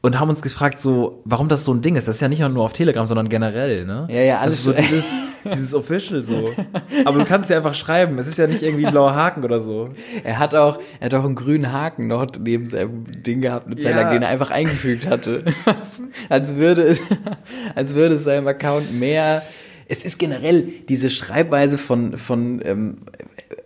und haben uns gefragt, so, warum das so ein Ding ist. Das ist ja nicht nur auf Telegram, sondern generell, ne? Ja, ja, alles ist so dieses, dieses Official so. Aber du kannst ja einfach schreiben. Es ist ja nicht irgendwie ein blauer Haken oder so. Er hat auch, er hat auch einen grünen Haken noch neben seinem Ding gehabt, eine Zeit Ja. lang, den er einfach eingefügt hatte. Als würde es, als würde es seinem Account mehr, es ist generell diese Schreibweise von, von, ähm,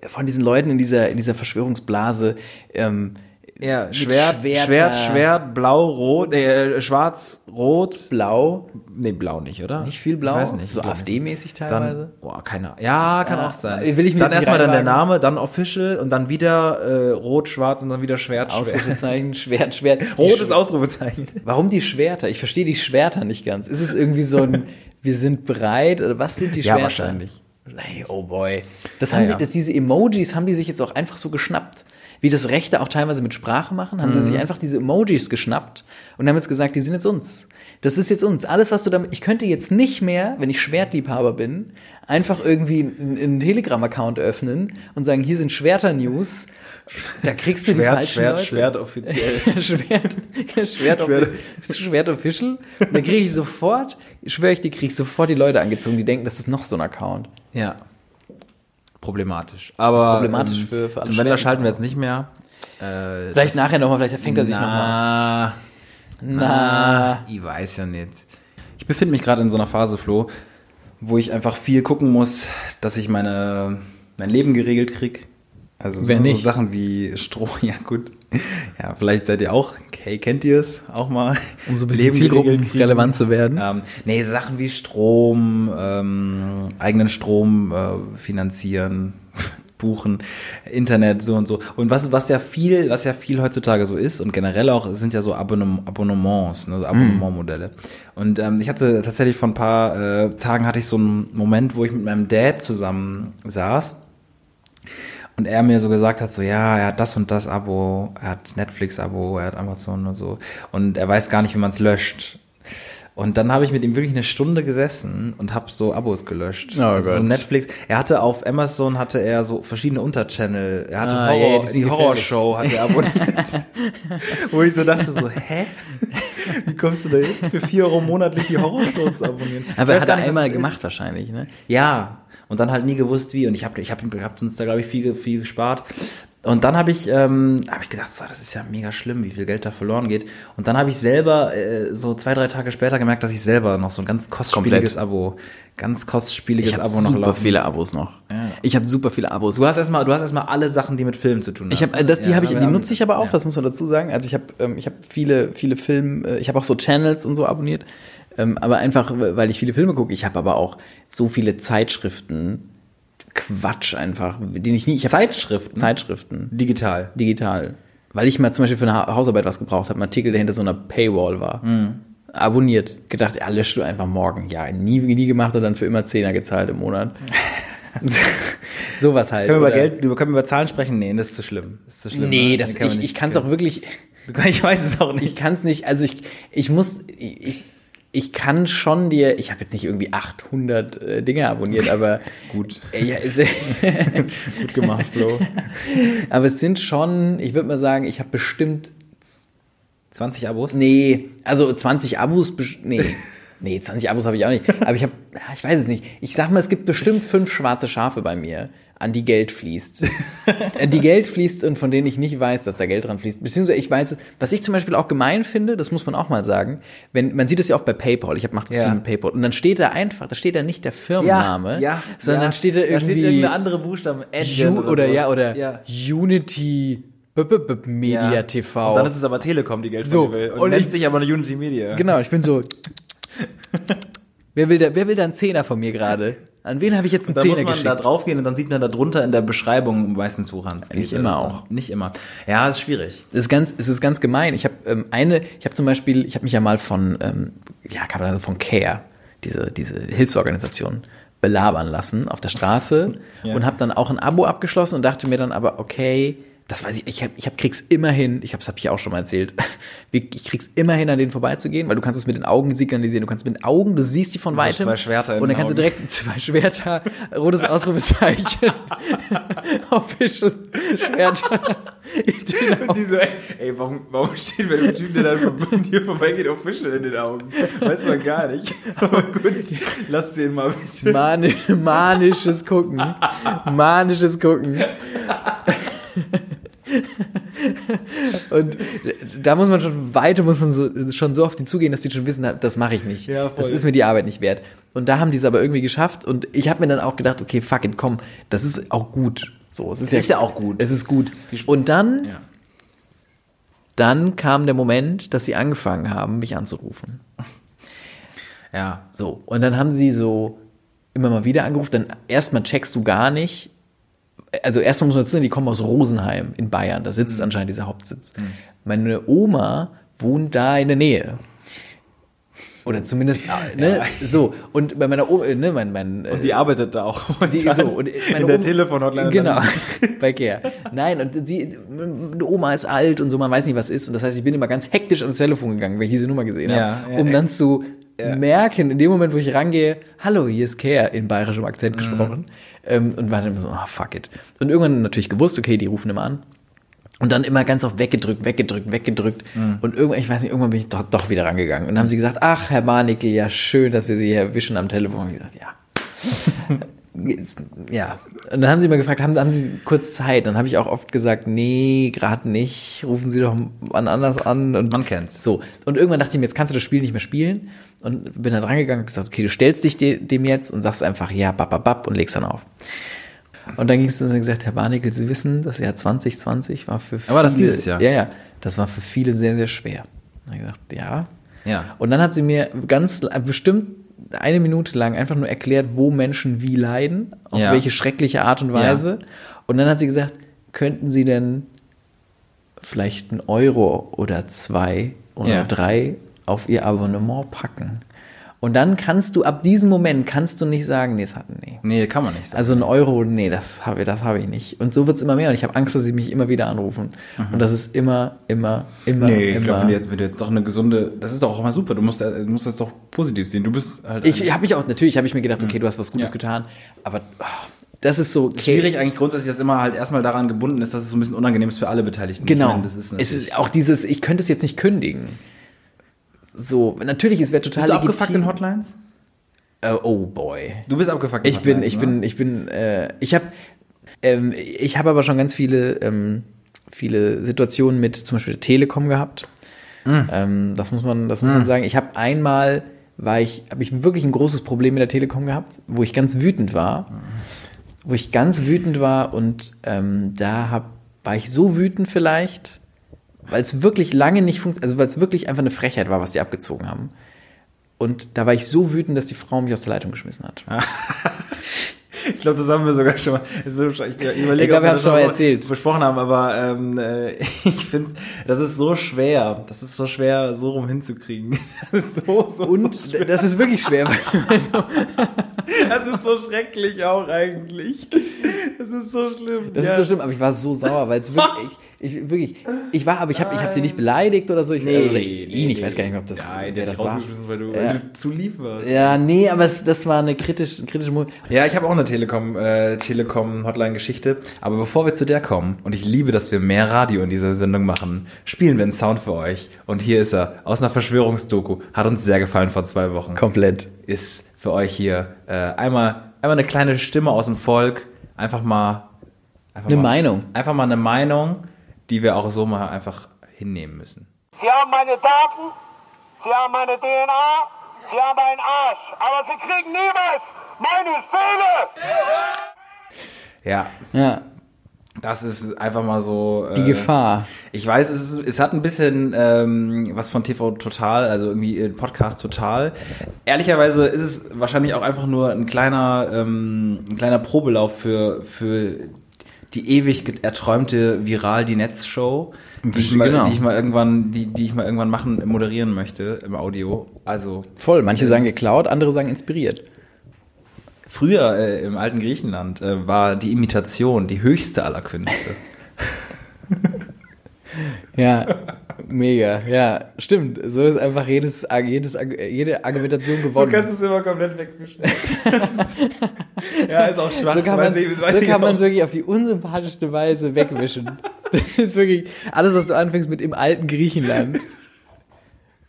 von diesen Leuten in dieser, in dieser Verschwörungsblase, ähm, Ja, Schwert. Schwert, Schwert, blau, rot, äh, schwarz, rot. blau, Nee, blau nicht, oder? nicht viel blau, Ich weiß nicht. so. AfD-mäßig teilweise. Dann, boah, keine Ahnung. Ja, kann Ja, auch sein. will ich mir dann erstmal dann der. Name, dann Official und dann wieder äh, rot, schwarz und dann wieder Schwert, Schwert. Ausrufezeichen, Schwert, Schwert. Rotes Ausrufezeichen. Warum die Schwerter? Ich verstehe die Schwerter nicht ganz. Ist es irgendwie so ein, wir sind bereit oder was sind die Ja, Schwerter? wahrscheinlich. Hey, oh boy. Das haben Ja, sie, ja. das, diese Emojis haben die sich jetzt auch einfach so geschnappt. Wie das Rechte auch teilweise mit Sprache machen, haben sie Mhm. sich einfach diese Emojis geschnappt und haben jetzt gesagt, die sind jetzt uns. Das ist jetzt uns. Alles, was du damit, ich könnte jetzt nicht mehr, wenn ich Schwertliebhaber bin, einfach irgendwie einen, einen Telegram-Account öffnen und sagen, hier sind Schwerter-News. Da kriegst du die Schwert, falschen Schwert, Leute. Schwert offiziell. Schwert, Schwert, Schwert, Schwert Official. Da kriege ich sofort, schwöre ich dir, kriege ich sofort die Leute angezogen, die denken, das ist noch so ein Account. Ja. Problematisch. Aber Problematisch ähm, für- für alle zum Wender Schwerten. schalten wir jetzt nicht mehr. Äh, Vielleicht nachher nochmal, vielleicht fängt er sich nochmal. Na, Na. ich weiß ja nicht. Ich befinde mich gerade in so einer Phase, Flo, wo ich einfach viel gucken muss, dass ich meine, mein Leben geregelt krieg. Also so, so Sachen wie Stroh, ja gut. Ja, vielleicht seid ihr auch, okay, kennt ihr es auch mal? Um so ein bisschen zielgruppenrelevant zu werden. Ähm, nee, Sachen wie Strom, ähm, eigenen Strom äh, finanzieren, buchen, Internet, so und so. Und was, was ja viel, was ja viel heutzutage so ist und generell auch, sind ja so Abonnem Abonnements, ne, so Abonnementmodelle. Und ähm, ich hatte tatsächlich vor ein paar äh, Tagen hatte ich so einen Moment, wo ich mit meinem Dad zusammen saß und er mir so gesagt hat, so ja, er hat das und das Abo, er hat Netflix-Abo, er hat Amazon und so und er weiß gar nicht, wie man es löscht. Und dann habe ich mit ihm wirklich eine Stunde gesessen und habe so Abos gelöscht. Oh also so Gott. Netflix. Er hatte auf Amazon hatte er so verschiedene Unterchannel. Er hatte Ah, Horror, ja, die. Horrorshow hat er abonniert. Wo ich so dachte so, hä? Wie kommst du da hin? Für vier Euro monatlich die Horrorshow zu abonnieren? Ich Aber weiß hat er einmal gemacht ist. wahrscheinlich, ne? Ja, und dann halt nie gewusst wie. Und ich habe ich hab, hab uns da, glaube ich, viel, viel gespart. Und dann habe ich, ähm, hab ich gedacht, so, das ist ja mega schlimm, wie viel Geld da verloren geht. Und dann habe ich selber, äh, so zwei, drei Tage später gemerkt, dass ich selber noch so ein ganz kostspieliges Komplett. Abo, ganz kostspieliges Ich habe Abo noch super laufen. viele Abos noch. Ich habe super viele Abos. Du hast erstmal, du hast erstmal alle Sachen, die mit Filmen zu tun haben. Ich habe das, die habe ich, die nutze ich aber auch, Ja. das muss man dazu sagen. Also ich habe, ähm, ich habe viele, viele Filme, äh, ich habe auch so Channels und so abonniert, ähm, aber einfach, weil ich viele Filme gucke. Ich habe aber auch so viele Zeitschriften, Quatsch einfach, den ich nie. Ich Zeitschriften? Zeitschriften, Digital. digital, weil ich mal zum Beispiel für eine Ha- Hausarbeit was gebraucht habe, einen Artikel, der hinter so einer Paywall war. Mhm. Abonniert, gedacht, ja, löschst du einfach morgen. Ja, nie, nie gemacht und dann für immer Zehner gezahlt im Monat. Sowas halt. Können wir über Geld, können wir über Zahlen sprechen? Nee, das ist zu schlimm. Das ist zu schlimm. Nee, ne? das, ich, nicht. ich kann es auch wirklich, Ich weiß es auch ich nicht. kann es nicht, also ich, ich muss, ich, ich kann schon dir, ich habe jetzt nicht irgendwie 800 äh, Dinge abonniert, aber Gut. Äh, ja, ist, Gut gemacht, Flo. aber es sind schon, ich würde mal sagen, ich habe bestimmt, 20 Abos? nee, also 20 Abos, nee, nee, 20 Abos habe ich auch nicht, aber ich habe, ich weiß es nicht, ich sag mal, es gibt bestimmt fünf schwarze Schafe bei mir, an die Geld fließt. An die Geld fließt und von denen ich nicht weiß, dass da Geld dran fließt. Beziehungsweise ich weiß es, was ich zum Beispiel auch gemein finde, das muss man auch mal sagen, wenn, man sieht es ja oft bei PayPal, ich habe macht das Ja. viel mit PayPal, und dann steht da einfach, da steht da nicht der Firmenname, sondern dann steht da Da steht irgendwie irgendeine andere Buchstaben. Ju oder, sowas. ja, oder Ja. Unity B -B -B Media Ja. TV. Und dann ist es aber Telekom, die Geld So, will. Und, und nennt ich- sich aber eine Unity Media. Genau, ich bin so. wer, will da, wer will da einen Zehner von mir gerade? An wen habe ich jetzt eine Da muss Zehner man geschickt? da draufgehen und dann sieht man da drunter in der Beschreibung meistens, woran es geht. Nicht immer oder so. auch. Nicht immer. Ja, ist schwierig. Es ist ganz, es ist ganz gemein. Ich habe ähm, eine, ich habe zum Beispiel, ich habe mich ja mal von, ähm, ja, kann man sagen, von Care, diese, diese Hilfsorganisation, belabern lassen auf der Straße Ja. und habe dann auch ein Abo abgeschlossen und dachte mir dann aber, okay, das weiß ich, ich, hab, ich hab, krieg's immer hin, ich habe es hab ich auch schon mal erzählt, ich krieg's immer hin, an denen vorbeizugehen, weil du kannst es mit den Augen signalisieren, du kannst mit den Augen, du siehst die von weitem zwei Schwerter in und dann kannst du Augen. direkt zwei Schwerter, rotes Ausrufezeichen, Official Schwerter Und die so, ey, ey warum, warum steht bei dem Typ, der dann von dir vorbeigeht, Official in den Augen? Weiß man gar nicht. Aber gut, lass den mal bitte. Manisch, manisches Gucken. Manisches Gucken. Und da muss man schon weiter, muss man so, schon so auf die zugehen, dass die schon wissen, das mache ich nicht. Ja, das ist mir die Arbeit nicht wert. Und da haben die es aber irgendwie geschafft. Und ich habe mir dann auch gedacht, okay, fuck it, komm, das ist auch gut. So, es ist, ist ja auch gut. Es ist gut. Und dann, Ja. dann kam der Moment, dass sie angefangen haben, mich anzurufen. Ja. So, und dann haben sie so immer mal wieder angerufen, dann erstmal checkst du gar nicht. Also erstmal muss man dazu sagen, die kommen aus Rosenheim in Bayern, da Mhm. sitzt anscheinend dieser Hauptsitz. Meine Oma wohnt da in der Nähe. Oder zumindest, ne, so. Und bei meiner Oma, ne, mein, mein, Und die arbeitet da auch. Und die, so, und meine in der Telefonhotline. Genau, bei Care. Nein, und die, die Oma ist alt und so, man weiß nicht, was ist. Und das heißt, ich bin immer ganz hektisch ans Telefon gegangen, wenn ich diese Nummer gesehen Ja, habe, ja, um ja. dann zu Ja. merken, in dem Moment, wo ich rangehe, hallo, hier ist Care, in bayerischem Mhm. Akzent gesprochen. Ähm, und war dann immer so, ah, fuck it. Und irgendwann natürlich gewusst, okay, die rufen immer an. Und dann immer ganz oft weggedrückt, weggedrückt, weggedrückt. Mhm. Und irgendwann, ich weiß nicht, irgendwann bin ich doch, doch wieder rangegangen. Und dann haben sie gesagt, ach, Herr Barnickel, ja, schön, dass wir Sie hier erwischen am Telefon. Und ich gesagt, ja. Ja. Und dann haben sie immer gefragt, haben, haben Sie kurz Zeit? Dann habe ich auch oft gesagt, nee, gerade nicht. Rufen Sie doch wann anders an. Und Man kennt's. So. Und irgendwann dachte ich mir, jetzt kannst du das Spiel nicht mehr spielen. Und bin dann rangegangen und gesagt, okay, du stellst dich de dem jetzt und sagst einfach, ja, bap, bap, bap und legst dann auf. Und dann ging es dann gesagt, Herr Barnickel, Sie wissen, das Jahr 2020 war für viele. Aber das dieses Jahr? Ja, ja. Das war für viele sehr, sehr schwer. Dann habe ich gesagt, ja. Ja. Und dann hat sie mir ganz bestimmt eine Minute lang einfach nur erklärt, wo Menschen wie leiden, auf Ja. welche schreckliche Art und Weise. Und dann hat sie gesagt, könnten Sie denn vielleicht einen Euro oder zwei oder Ja. drei auf Ihr Abonnement packen? Und dann kannst du, ab diesem Moment kannst du nicht sagen, nee, es hat, nee. Nee, kann man nicht sagen. Also ein Euro, nee, das habe das habe ich nicht. Und so wird's immer mehr. Und ich habe Angst, dass sie mich immer wieder anrufen. Und das ist immer, immer, immer, Mhm. Nee, ich glaube, wenn, du jetzt- wenn du jetzt doch eine gesunde, das ist doch auch mal super. Du musst, äh, du musst das doch positiv sehen. Du bist halt Ich habe mich auch, natürlich habe ich mir gedacht, okay, du hast was Gutes Ja. getan, aber oh, das ist so okay. schwierig eigentlich grundsätzlich, dass immer halt erstmal daran gebunden ist, dass es so ein bisschen unangenehm ist für alle Beteiligten. Genau. Meine, das ist es ist auch dieses, ich könnte es jetzt nicht kündigen. So, natürlich, es wäre total Bist du abgefuckt legitim. in Hotlines? Äh, oh boy. Du bist abgefuckt in Ich bin, Hotlines, ich ne? bin, ich bin, äh, ich habe, ähm, ich habe aber schon ganz viele, ähm, viele Situationen mit zum Beispiel der Telekom gehabt. Ähm, das muss man, das muss man sagen. Ich habe einmal war ich, habe ich wirklich ein großes Problem mit der Telekom gehabt, wo ich ganz wütend war, wo ich ganz wütend war und ähm, da hab, war ich so wütend vielleicht, weil es wirklich lange nicht funktioniert, also weil es wirklich einfach eine Frechheit war, was die abgezogen haben. Und da war ich so wütend, dass die Frau mich aus der Leitung geschmissen hat. Ich glaube, das haben wir sogar schon mal. ist so- Ich, überlege, Ich glaube, wir haben das es schon mal erzählt. Besprochen haben, aber ähm, äh, ich finde, das ist so schwer. Das ist so schwer, so rum hinzukriegen. Das ist so, so, Und so das ist wirklich schwer. Das ist so schrecklich auch eigentlich. Das ist so schlimm. Das ja. ist so schlimm, aber ich war so sauer, weil es wirklich, ich, ich, wirklich, ich war, aber ich habe ich hab sie nicht beleidigt oder so. Ich, Nee, oder ihn, ich weiß gar nicht mehr, ob das, ja, wer der das war. rausgeschmissen, weil du, Ja. weil du zu lieb warst. Ja, nee, aber es, das war eine kritische, ein kritischer Moment. Ja, ich habe auch eine Telekom, äh, Telekom Hotline-Geschichte. Aber bevor wir zu der kommen, und ich liebe, dass wir mehr Radio in dieser Sendung machen, spielen wir einen Sound für euch. Und hier ist er, aus einer Verschwörungsdoku. Hat uns sehr gefallen vor zwei Wochen. Komplett. Ist für euch hier äh, einmal, einmal eine kleine Stimme aus dem Volk. Einfach mal. Einfach Eine mal, Meinung. Einfach mal eine Meinung, die wir auch so mal einfach hinnehmen müssen. Sie haben meine Daten, Sie haben meine DNA, Sie haben einen Arsch, aber Sie kriegen niemals meine Seele! Ja, Ja. Das ist einfach mal so. Die äh, Gefahr. Ich weiß, es, ist, es hat ein bisschen ähm, was von TV Total, also irgendwie äh, Podcast Total. Ehrlicherweise ist es wahrscheinlich auch einfach nur ein kleiner, ähm, ein kleiner Probelauf für, für die ewig erträumte Viral die Netz-Show, die, ich mal- Genau. die ich mal irgendwann, die, die ich mal irgendwann machen, moderieren möchte im Audio. Also Voll. Manche sagen geklaut, andere sagen inspiriert. Früher äh, im alten Griechenland äh, war die Imitation die höchste aller Künste. Ja, mega. Ja, stimmt. So ist einfach jedes, jedes, jede Argumentation gewonnen. es immer komplett wegwischen. ja, ist auch schwach. so kann man weiß so wirklich auf die unsympathischste Weise wegwischen. Das ist wirklich alles, was du anfängst mit im alten Griechenland.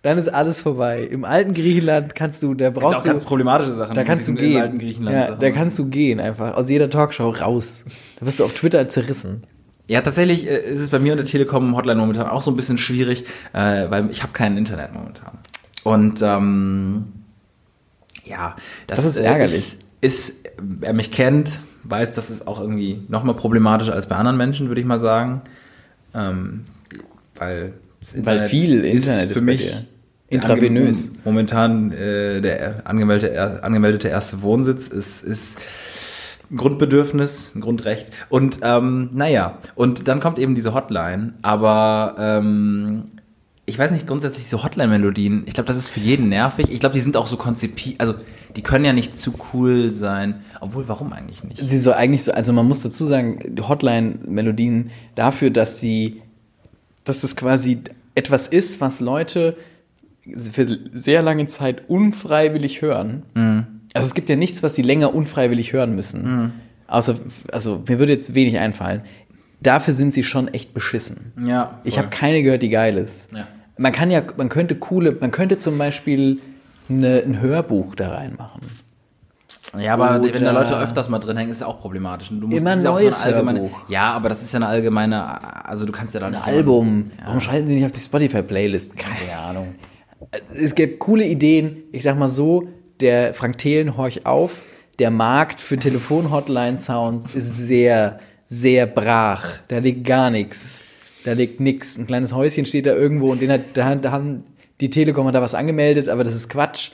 Dann ist alles vorbei. Im alten Griechenland kannst du, da brauchst auch ganz du, problematische Sachen. da kannst du gehen. alten Griechenland ja, da kannst du gehen einfach aus jeder Talkshow raus. Da wirst du auf Twitter zerrissen. Ja, tatsächlich äh, ist es bei mir und der Telekom Hotline momentan auch so ein bisschen schwierig, äh, weil ich habe kein Internet momentan. Und ähm, ja, das, Das ist äh, ärgerlich. Ist, ist, wer mich kennt, weiß, das ist auch irgendwie noch mal problematischer als bei anderen Menschen, würde ich mal sagen. Ähm, weil Weil viel Internet ist bei dir. Intravenös. Momentan äh, der angemeldete, angemeldete erste Wohnsitz ist, ist ein Grundbedürfnis, ein Grundrecht. Und ähm, naja, und dann kommt eben diese Hotline, aber ähm, ich weiß nicht, grundsätzlich so Hotline-Melodien, ich glaube, das ist für jeden nervig. Ich glaube, die sind auch so konzipiert, also die können ja nicht zu cool sein. Obwohl, warum eigentlich nicht? Sie soll eigentlich so, also man muss dazu sagen, die Hotline-Melodien dafür, dass sie, dass es quasi etwas ist, was Leute für sehr lange Zeit unfreiwillig hören. Also es gibt ja nichts, was sie länger unfreiwillig hören müssen. Außer, also mir würde jetzt wenig einfallen. Dafür sind sie schon echt beschissen. Ja, Ich voll. habe keine gehört, die geil ist. Ja. Man kann ja, man könnte coole, man könnte zum Beispiel eine, ein Hörbuch da reinmachen. Ja, aber wenn da Oder- Leute öfters mal drin hängen, ist ja auch problematisch. Und Du musst Immer ja auch neues allgemeine, Hörbuch. Ja, aber das ist ja eine allgemeine, also du kannst ja da Ein Album. Warum schalten sie nicht auf die Spotify-Playlist? Keine Ahnung. Es gibt coole Ideen. Ich sag mal so, der Frank Thelen, horch auf, der Markt für Telefon-Hotline-Sounds ist sehr, sehr brach. Da liegt gar nichts. Da liegt nix. Ein kleines Häuschen steht da irgendwo und den hat, da, da haben die Telekom hat da was angemeldet, aber das ist Quatsch.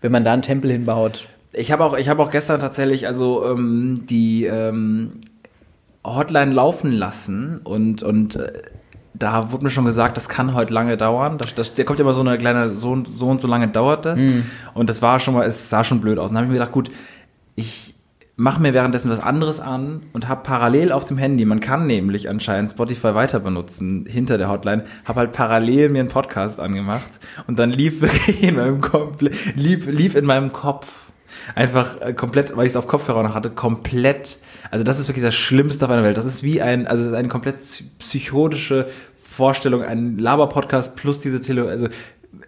Wenn man da einen Tempel hinbaut. Ich habe auch, ich auch gestern tatsächlich also ähm, die ähm, Hotline laufen lassen und und äh, da wurde mir schon gesagt, das kann heute lange dauern. Das, das, der kommt ja immer so eine kleine so und so und so lange dauert das und das war schon mal, es sah schon blöd aus. Und dann habe ich mir gedacht, gut, ich mache mir währenddessen was anderes an und habe parallel auf dem Handy, man kann nämlich anscheinend Spotify weiter benutzen hinter der Hotline, habe halt parallel mir einen Podcast angemacht und dann lief wirklich in meinem Kopf, lief, lief in meinem Kopf einfach äh, komplett, weil ich es auf Kopfhörer noch hatte, komplett, also das ist wirklich das Schlimmste auf einer Welt. Das ist wie ein, also es ist eine komplett psy- psychotische Vorstellung, ein Laber-Podcast plus diese Tele, also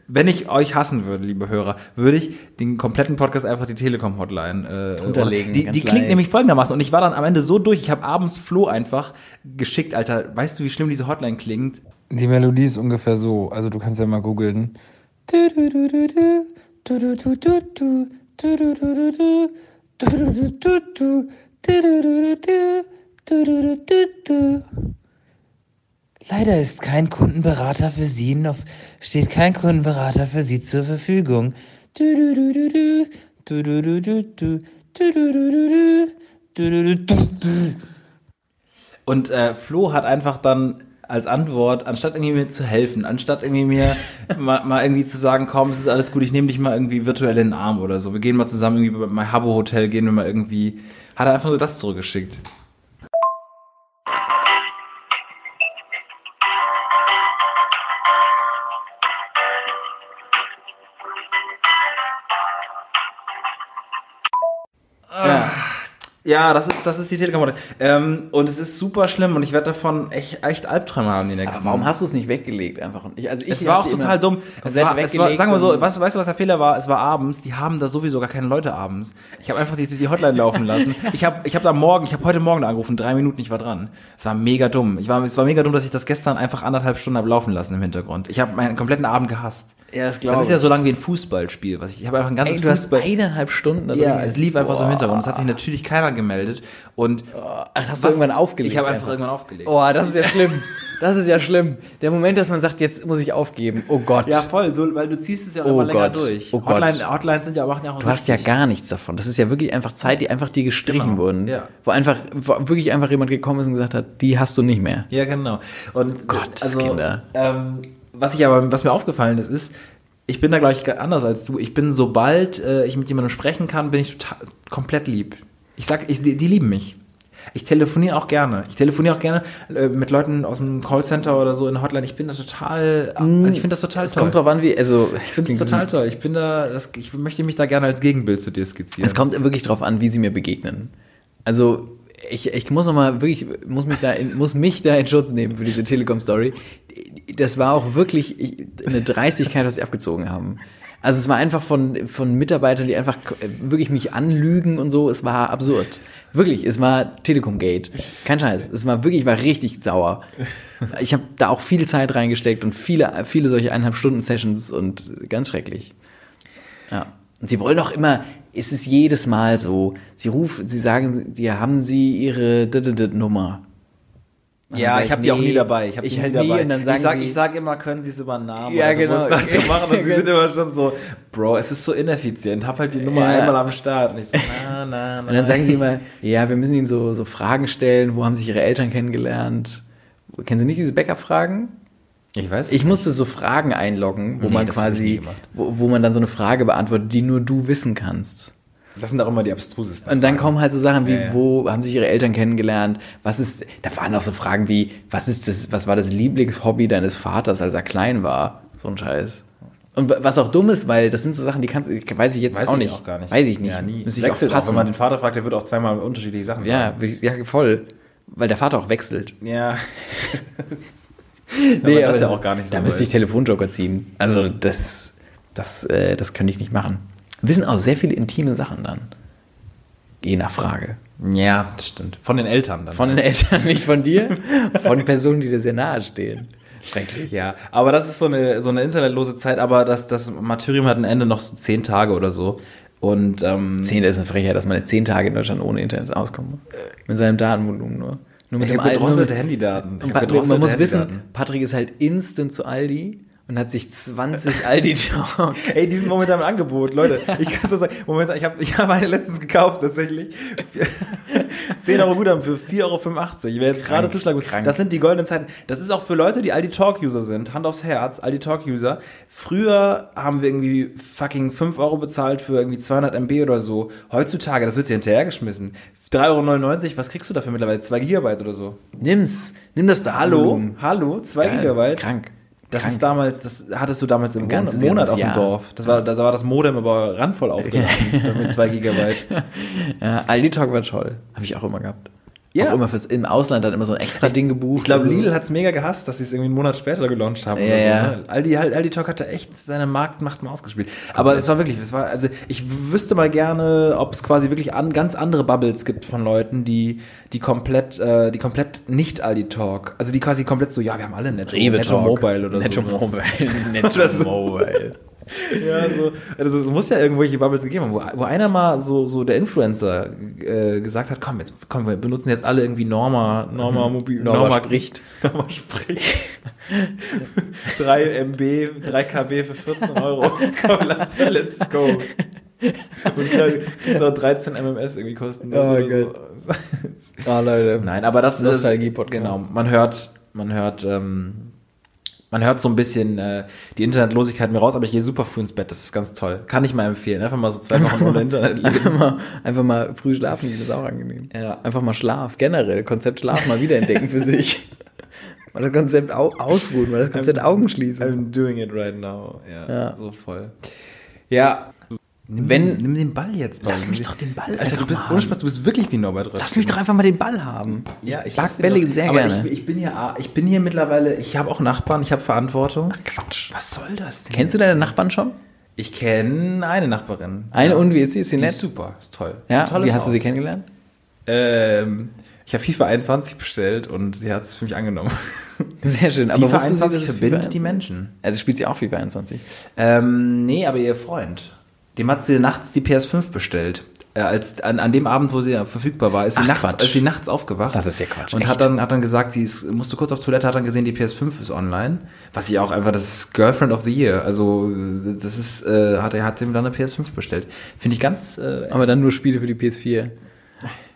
wenn ich euch hassen würde, liebe Hörer, würde ich den kompletten Podcast einfach die Telekom-Hotline äh, Runterlegen, Die, die klingt nämlich folgendermaßen und ich war dann am Ende so durch, ich habe abends Flo einfach geschickt, Alter, weißt du, wie schlimm diese Hotline klingt? Die Melodie ist ungefähr so. Also du kannst ja mal googeln. Leider ist kein Kundenberater für Sie noch, steht kein Kundenberater für Sie zur Verfügung. Und äh, Flo hat einfach dann als Antwort, anstatt irgendwie mir zu helfen, anstatt irgendwie mir mal, mal irgendwie zu sagen, komm, es ist alles gut, ich nehme dich mal irgendwie virtuell in den Arm oder so. Wir gehen mal zusammen irgendwie bei mein Habbo Hotel, gehen wir mal irgendwie, hat er einfach nur das zurückgeschickt. Ja, das ist, das ist die Telekom. Ähm, und es ist super schlimm und ich werde davon echt, echt Albträume haben die nächsten. Aber warum hast du es nicht weggelegt einfach? Ich, also ich Es war auch total dumm. Es war, es war, sagen wir so, und- weißt, du, was der Fehler war? Es war abends, die haben da sowieso gar keine Leute abends. Ich habe einfach die, die Hotline laufen lassen. Ich habe ich hab da morgen, ich habe heute Morgen da angerufen, drei Minuten, ich war dran. Es war mega dumm. Ich war, es war mega dumm, dass ich das gestern einfach anderthalb Stunden habe laufen lassen im Hintergrund. Ich habe meinen kompletten Abend gehasst. Ja, das Das ist ja so lang wie ein Fußballspiel. Was ich, ich habe einfach ein ganzes Ey, du hast Fußball. eineinhalb Stunden da Ja, es lief einfach so im Boah. Hintergrund. Es hat sich natürlich keiner gemeldet. Und Ach, hast du irgendwann aufgelegt? Ich habe einfach irgendwann aufgelegt. Oh, das ist ja schlimm. Das ist ja schlimm. Der Moment, dass man sagt, jetzt muss ich aufgeben. Oh Gott. Ja, voll, so, weil du ziehst es ja auch Oh immer länger Gott. durch. Oh Gott. Hotline, Hotlines sind ja, machen ja auch Du hast ja gar nichts davon. Das ist ja wirklich einfach Zeit, die einfach dir gestrichen Genau, wurden. ja. Wo einfach, wo wirklich einfach jemand gekommen ist und gesagt hat, die hast du nicht mehr. Ja, genau. Und Gotteskinder. Ähm, was ich aber, was mir aufgefallen ist, ist, ich bin da gleich anders als du. Ich bin, sobald äh, ich mit jemandem sprechen kann, bin ich total, komplett lieb. Ich sag, ich, die, die lieben mich. Ich telefoniere auch gerne. Ich telefoniere auch gerne äh, mit Leuten aus dem Callcenter oder so in der Hotline. Ich bin da total, also ich finde das total Es toll. kommt drauf an, wie, also, ich finde es total toll. Ich bin da, das, ich möchte mich da gerne als Gegenbild zu dir skizzieren. Es kommt wirklich drauf an, wie sie mir begegnen. Also ich, ich muss noch mal wirklich muss mich da in, muss mich da in Schutz nehmen für diese Telekom Story. Das war auch wirklich eine Dreistigkeit, was sie abgezogen haben. Also es war einfach von von Mitarbeitern, die einfach wirklich mich anlügen und so. Es war absurd. Wirklich, es war Telekom Gate. Kein Scheiß. Es war wirklich, ich war richtig sauer. Ich habe da auch viel Zeit reingesteckt und viele viele solche eineinhalb Stunden Sessions und ganz schrecklich. Ja. Und sie wollen auch immer, es ist jedes Mal so, sie rufen, sie sagen, die haben sie ihre d -d -d Nummer. Ja, ich habe die auch nee, nie dabei. Ich habe die ich nie halt nie dabei. sagen ich sag, sie, ich sag immer, können Sie es über einen Namen Ja, genau. Geburtstag machen und sie sind immer schon so, Bro, es ist so ineffizient. Hab halt die Nummer Ja. einmal am Start. Und ich so, na, na, na. und dann sagen sie immer, ja, wir müssen ihnen so, so Fragen stellen, wo haben sich ihre Eltern kennengelernt? Kennen Sie nicht diese Backup-Fragen? ich weiß. Ich musste so Fragen einloggen, wo Nee, man nie quasi, wo, wo man dann so eine Frage beantwortet, die nur du wissen kannst. Das sind auch immer die abstrusesten. Und dann Fragen. kommen halt so Sachen wie, Ja, ja. wo haben sich ihre Eltern kennengelernt? Was ist, da waren auch so Fragen wie, was ist das, was war das Lieblingshobby deines Vaters, als er klein war? So ein Scheiß. Und wa- was auch dumm ist, weil das sind so Sachen, die kannst du, weiß ich jetzt Weiß auch, ich nicht. auch gar nicht. Weiß ich nicht. Ja, nie. Müsste ich auch Wechselt passen. Wenn man den Vater fragt, der wird auch zweimal unterschiedliche Sachen ja, sagen. ja, voll. Weil der Vater auch wechselt. Ja. Nee, das aber ist ja auch gar nicht so Da müsste ich Telefonjoker ziehen. Also das, das, äh, das könnte ich nicht machen. Wissen auch sehr viele intime Sachen dann. Je nach Frage. Ja, das stimmt. Von den Eltern dann. Von den Eltern, nicht von dir. Von Personen, die dir sehr nahe stehen. Schrecklich. Ja, aber das ist so eine, so eine internetlose Zeit, aber das, das Martyrium hat ein Ende noch so zehn Tage oder so. Und ähm, Zehn ist eine Frechheit, dass man jetzt zehn Tage in Deutschland ohne Internet auskommt. Mit seinem Datenvolumen nur. Nur mit ich dem gedrosselte Handydaten. Man muss wissen. Patrick ist halt instant zu Aldi und hat sich 20 Aldi Talk. Ey, die sind momentan im Angebot, Leute. Ich kann so sagen, momentan, ich habe ich hab eine letztens gekauft, tatsächlich. 10 Euro Guthaben für 4,85 Euro. Wer jetzt gerade zuschlagen krank. Das sind die goldenen Zeiten. Das ist auch für Leute, die Aldi Talk-User sind. Hand aufs Herz, Aldi Talk-User. Früher haben wir irgendwie fucking 5 Euro bezahlt für irgendwie 200 MB oder so. Heutzutage, das wird dir hinterhergeschmissen. 3,99 Euro, was kriegst du dafür mittlerweile? 2 Gigabyte oder so. Nimm's. Nimm das da. Hallo? Hallo? 2 Geil. Gigabyte? Krank. Das Krank. ist damals, das hattest du damals im Ein Monat, auf dem Jahr. Dorf. Das war, da war das Modem aber randvoll aufgeladen mit zwei Gigabyte. Ja, Aldi Talk war toll. Habe ich auch immer gehabt. Ja. Auch immer fürs, im Ausland dann immer so ein extra Ding gebucht. Ich glaube, und so. Lidl hat's mega gehasst, dass sie es irgendwie einen Monat später gelauncht haben. Ja, so, ne? Aldi, halt, Aldi Talk hatte echt seine Marktmacht mal ausgespielt. Aber es war wirklich, es war, also ich wüsste mal gerne, ob es quasi wirklich an, ganz andere Bubbles gibt von Leuten, die, die komplett, äh, die komplett nicht Aldi Talk, also die quasi komplett so, ja, wir haben alle Netto, Rewe Netto Talk. Mobile oder Netto so. Mobile. Netto. Mobile. Ja, so, also es muss ja irgendwelche Bubbles gegeben haben, wo, wo einer mal so, so der Influencer äh, gesagt hat, komm, jetzt, komm, wir benutzen jetzt alle irgendwie Norma, Norma Mobil, Norma spricht. Norma spricht. 3 MB, 3 KB für 14 Euro. komm, lass dir, let's go. Und kriegst auch 13 MMS irgendwie kosten. Oh oder Gott. So. Ah, Leute. Nein, aber das ist Nostalgie-Podcast. genau. Man hört, man hört, ähm, man hört so ein bisschen äh, die Internetlosigkeit mir raus, aber ich gehe super früh ins Bett. Das ist ganz toll. Kann ich mal empfehlen. Einfach mal so zwei Wochen ohne Internet leben. Einfach mal, einfach mal früh schlafen gehen, ist auch angenehm. Ja. Einfach mal Schlaf, generell. Konzept Schlaf mal wiederentdecken für sich. Mal das Konzept au ausruhen, mal das Konzept Augen schließen. I'm doing it right now. Ja, Ja. so voll. Ja. Nimm, Wenn- nimm den Ball jetzt, Paul. Lass mich doch den Ball Alter, einfach du bist, ohne. Spaß, du bist wirklich wie Norbert Röttgen. Lass mich doch einfach mal den Ball haben. Ja, ich mag Bälle sehr aber gerne. Ich, ich bin hier, ich bin hier mittlerweile, ich habe auch Nachbarn, ich habe Verantwortung. Quatsch. Was soll das denn? Kennst du deine Nachbarn schon? Ich kenne eine Nachbarin. Eine ja. und wie ist sie? Ist sie Die nett? ist super, ist toll. Ja, Tolles wie hast du sie kennengelernt? Ähm, Ich habe FIFA 21 bestellt und sie hat es für mich angenommen. Sehr schön. Aber FIFA wussten Sie, 21 dass es verbindet FIFA die Menschen. Also spielt sie auch FIFA 21. Ähm, nee, aber ihr Freund. Dem hat sie nachts die PS5 bestellt. Äh, als, an, an dem Abend, wo sie ja verfügbar war, ist sie, Ach, nachts, Quatsch. ist sie nachts aufgewacht. Das ist ja Quatsch, Und echt? hat dann, hat dann gesagt, sie ist, musste kurz auf Toilette, hat dann gesehen, die PS5 ist online. Was ich auch einfach, das ist Girlfriend of the Year. Also, das ist, äh, hat er hat ihm dann eine PS5 bestellt. Finde ich ganz, äh, Aber dann nur Spiele für die PS4.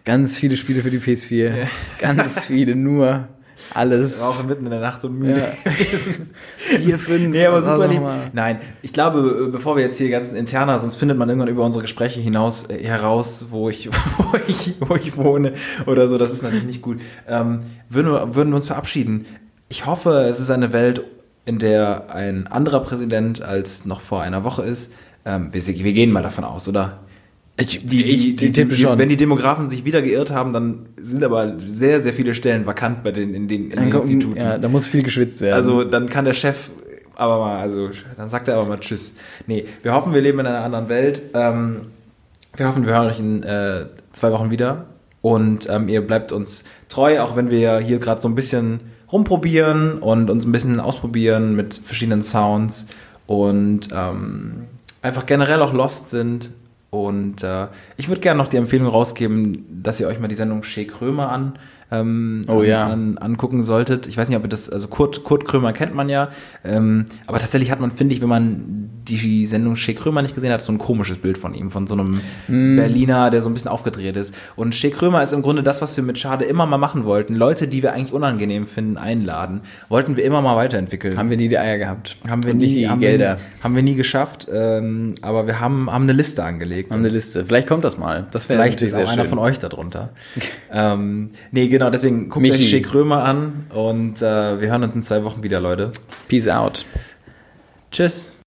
Ganz viele Spiele für die PS4. Ganz viele, nur alles. auch mitten in der Nacht und müde. Ja. Vier, fünf. Nee, aber super lieb. Nein, ich glaube, äh, bevor wir jetzt hier ganzen interner, sonst findet man irgendwann über unsere Gespräche hinaus äh, heraus, wo ich, wo ich, wo ich wohne oder so. Das ist natürlich nicht gut. Ähm, würden, wir, würden wir uns verabschieden. Ich hoffe, es ist eine Welt, in der ein anderer Präsident als noch vor einer Woche ist. Ähm, wir, wir gehen mal davon aus, oder? Ich, Die, ich, die, tippe schon. Wenn die Demografen sich wieder geirrt haben, dann sind aber sehr, sehr viele Stellen vakant bei den, in den, in den kommt, Instituten. ja, da muss viel geschwitzt werden. Also dann kann der Chef aber mal, also dann sagt er aber mal Tschüss. Nee, wir hoffen, wir leben in einer anderen Welt. Ähm, wir hoffen, wir hören euch in äh, zwei Wochen wieder. Und ähm, ihr bleibt uns treu, auch wenn wir hier gerade so ein bisschen rumprobieren und uns ein bisschen ausprobieren mit verschiedenen Sounds und ähm, einfach generell auch lost sind. Und äh, ich würde gerne noch die Empfehlung rausgeben, dass ihr euch mal die Sendung Shea Krömer an, ähm, Oh an, ja. an, angucken solltet. Ich weiß nicht, ob ihr das, also Kurt, Kurt Krömer kennt man ja, ähm, aber tatsächlich hat man, finde ich, wenn man die Sendung Shea Krömer nicht gesehen hat, so ein komisches Bild von ihm, von so einem Mm. Berliner, der so ein bisschen aufgedreht ist. Und Shea Krömer ist im Grunde das, was wir mit Schade immer mal machen wollten. Leute, die wir eigentlich unangenehm finden, einladen, wollten wir immer mal weiterentwickeln. haben wir nie die Eier gehabt. Haben wir Und nie, nicht die haben Gelder. Wir, haben wir nie geschafft, ähm, aber wir haben, haben eine Liste angelegt. haben eine Liste. Vielleicht kommt das mal. Das wäre Vielleicht ist auch sehr einer schön. von euch darunter. ähm, nee, genau, deswegen guckt Michi. euch Shea Krömer an und äh, wir hören uns in zwei Wochen wieder, Leute. Peace out. Tschüss.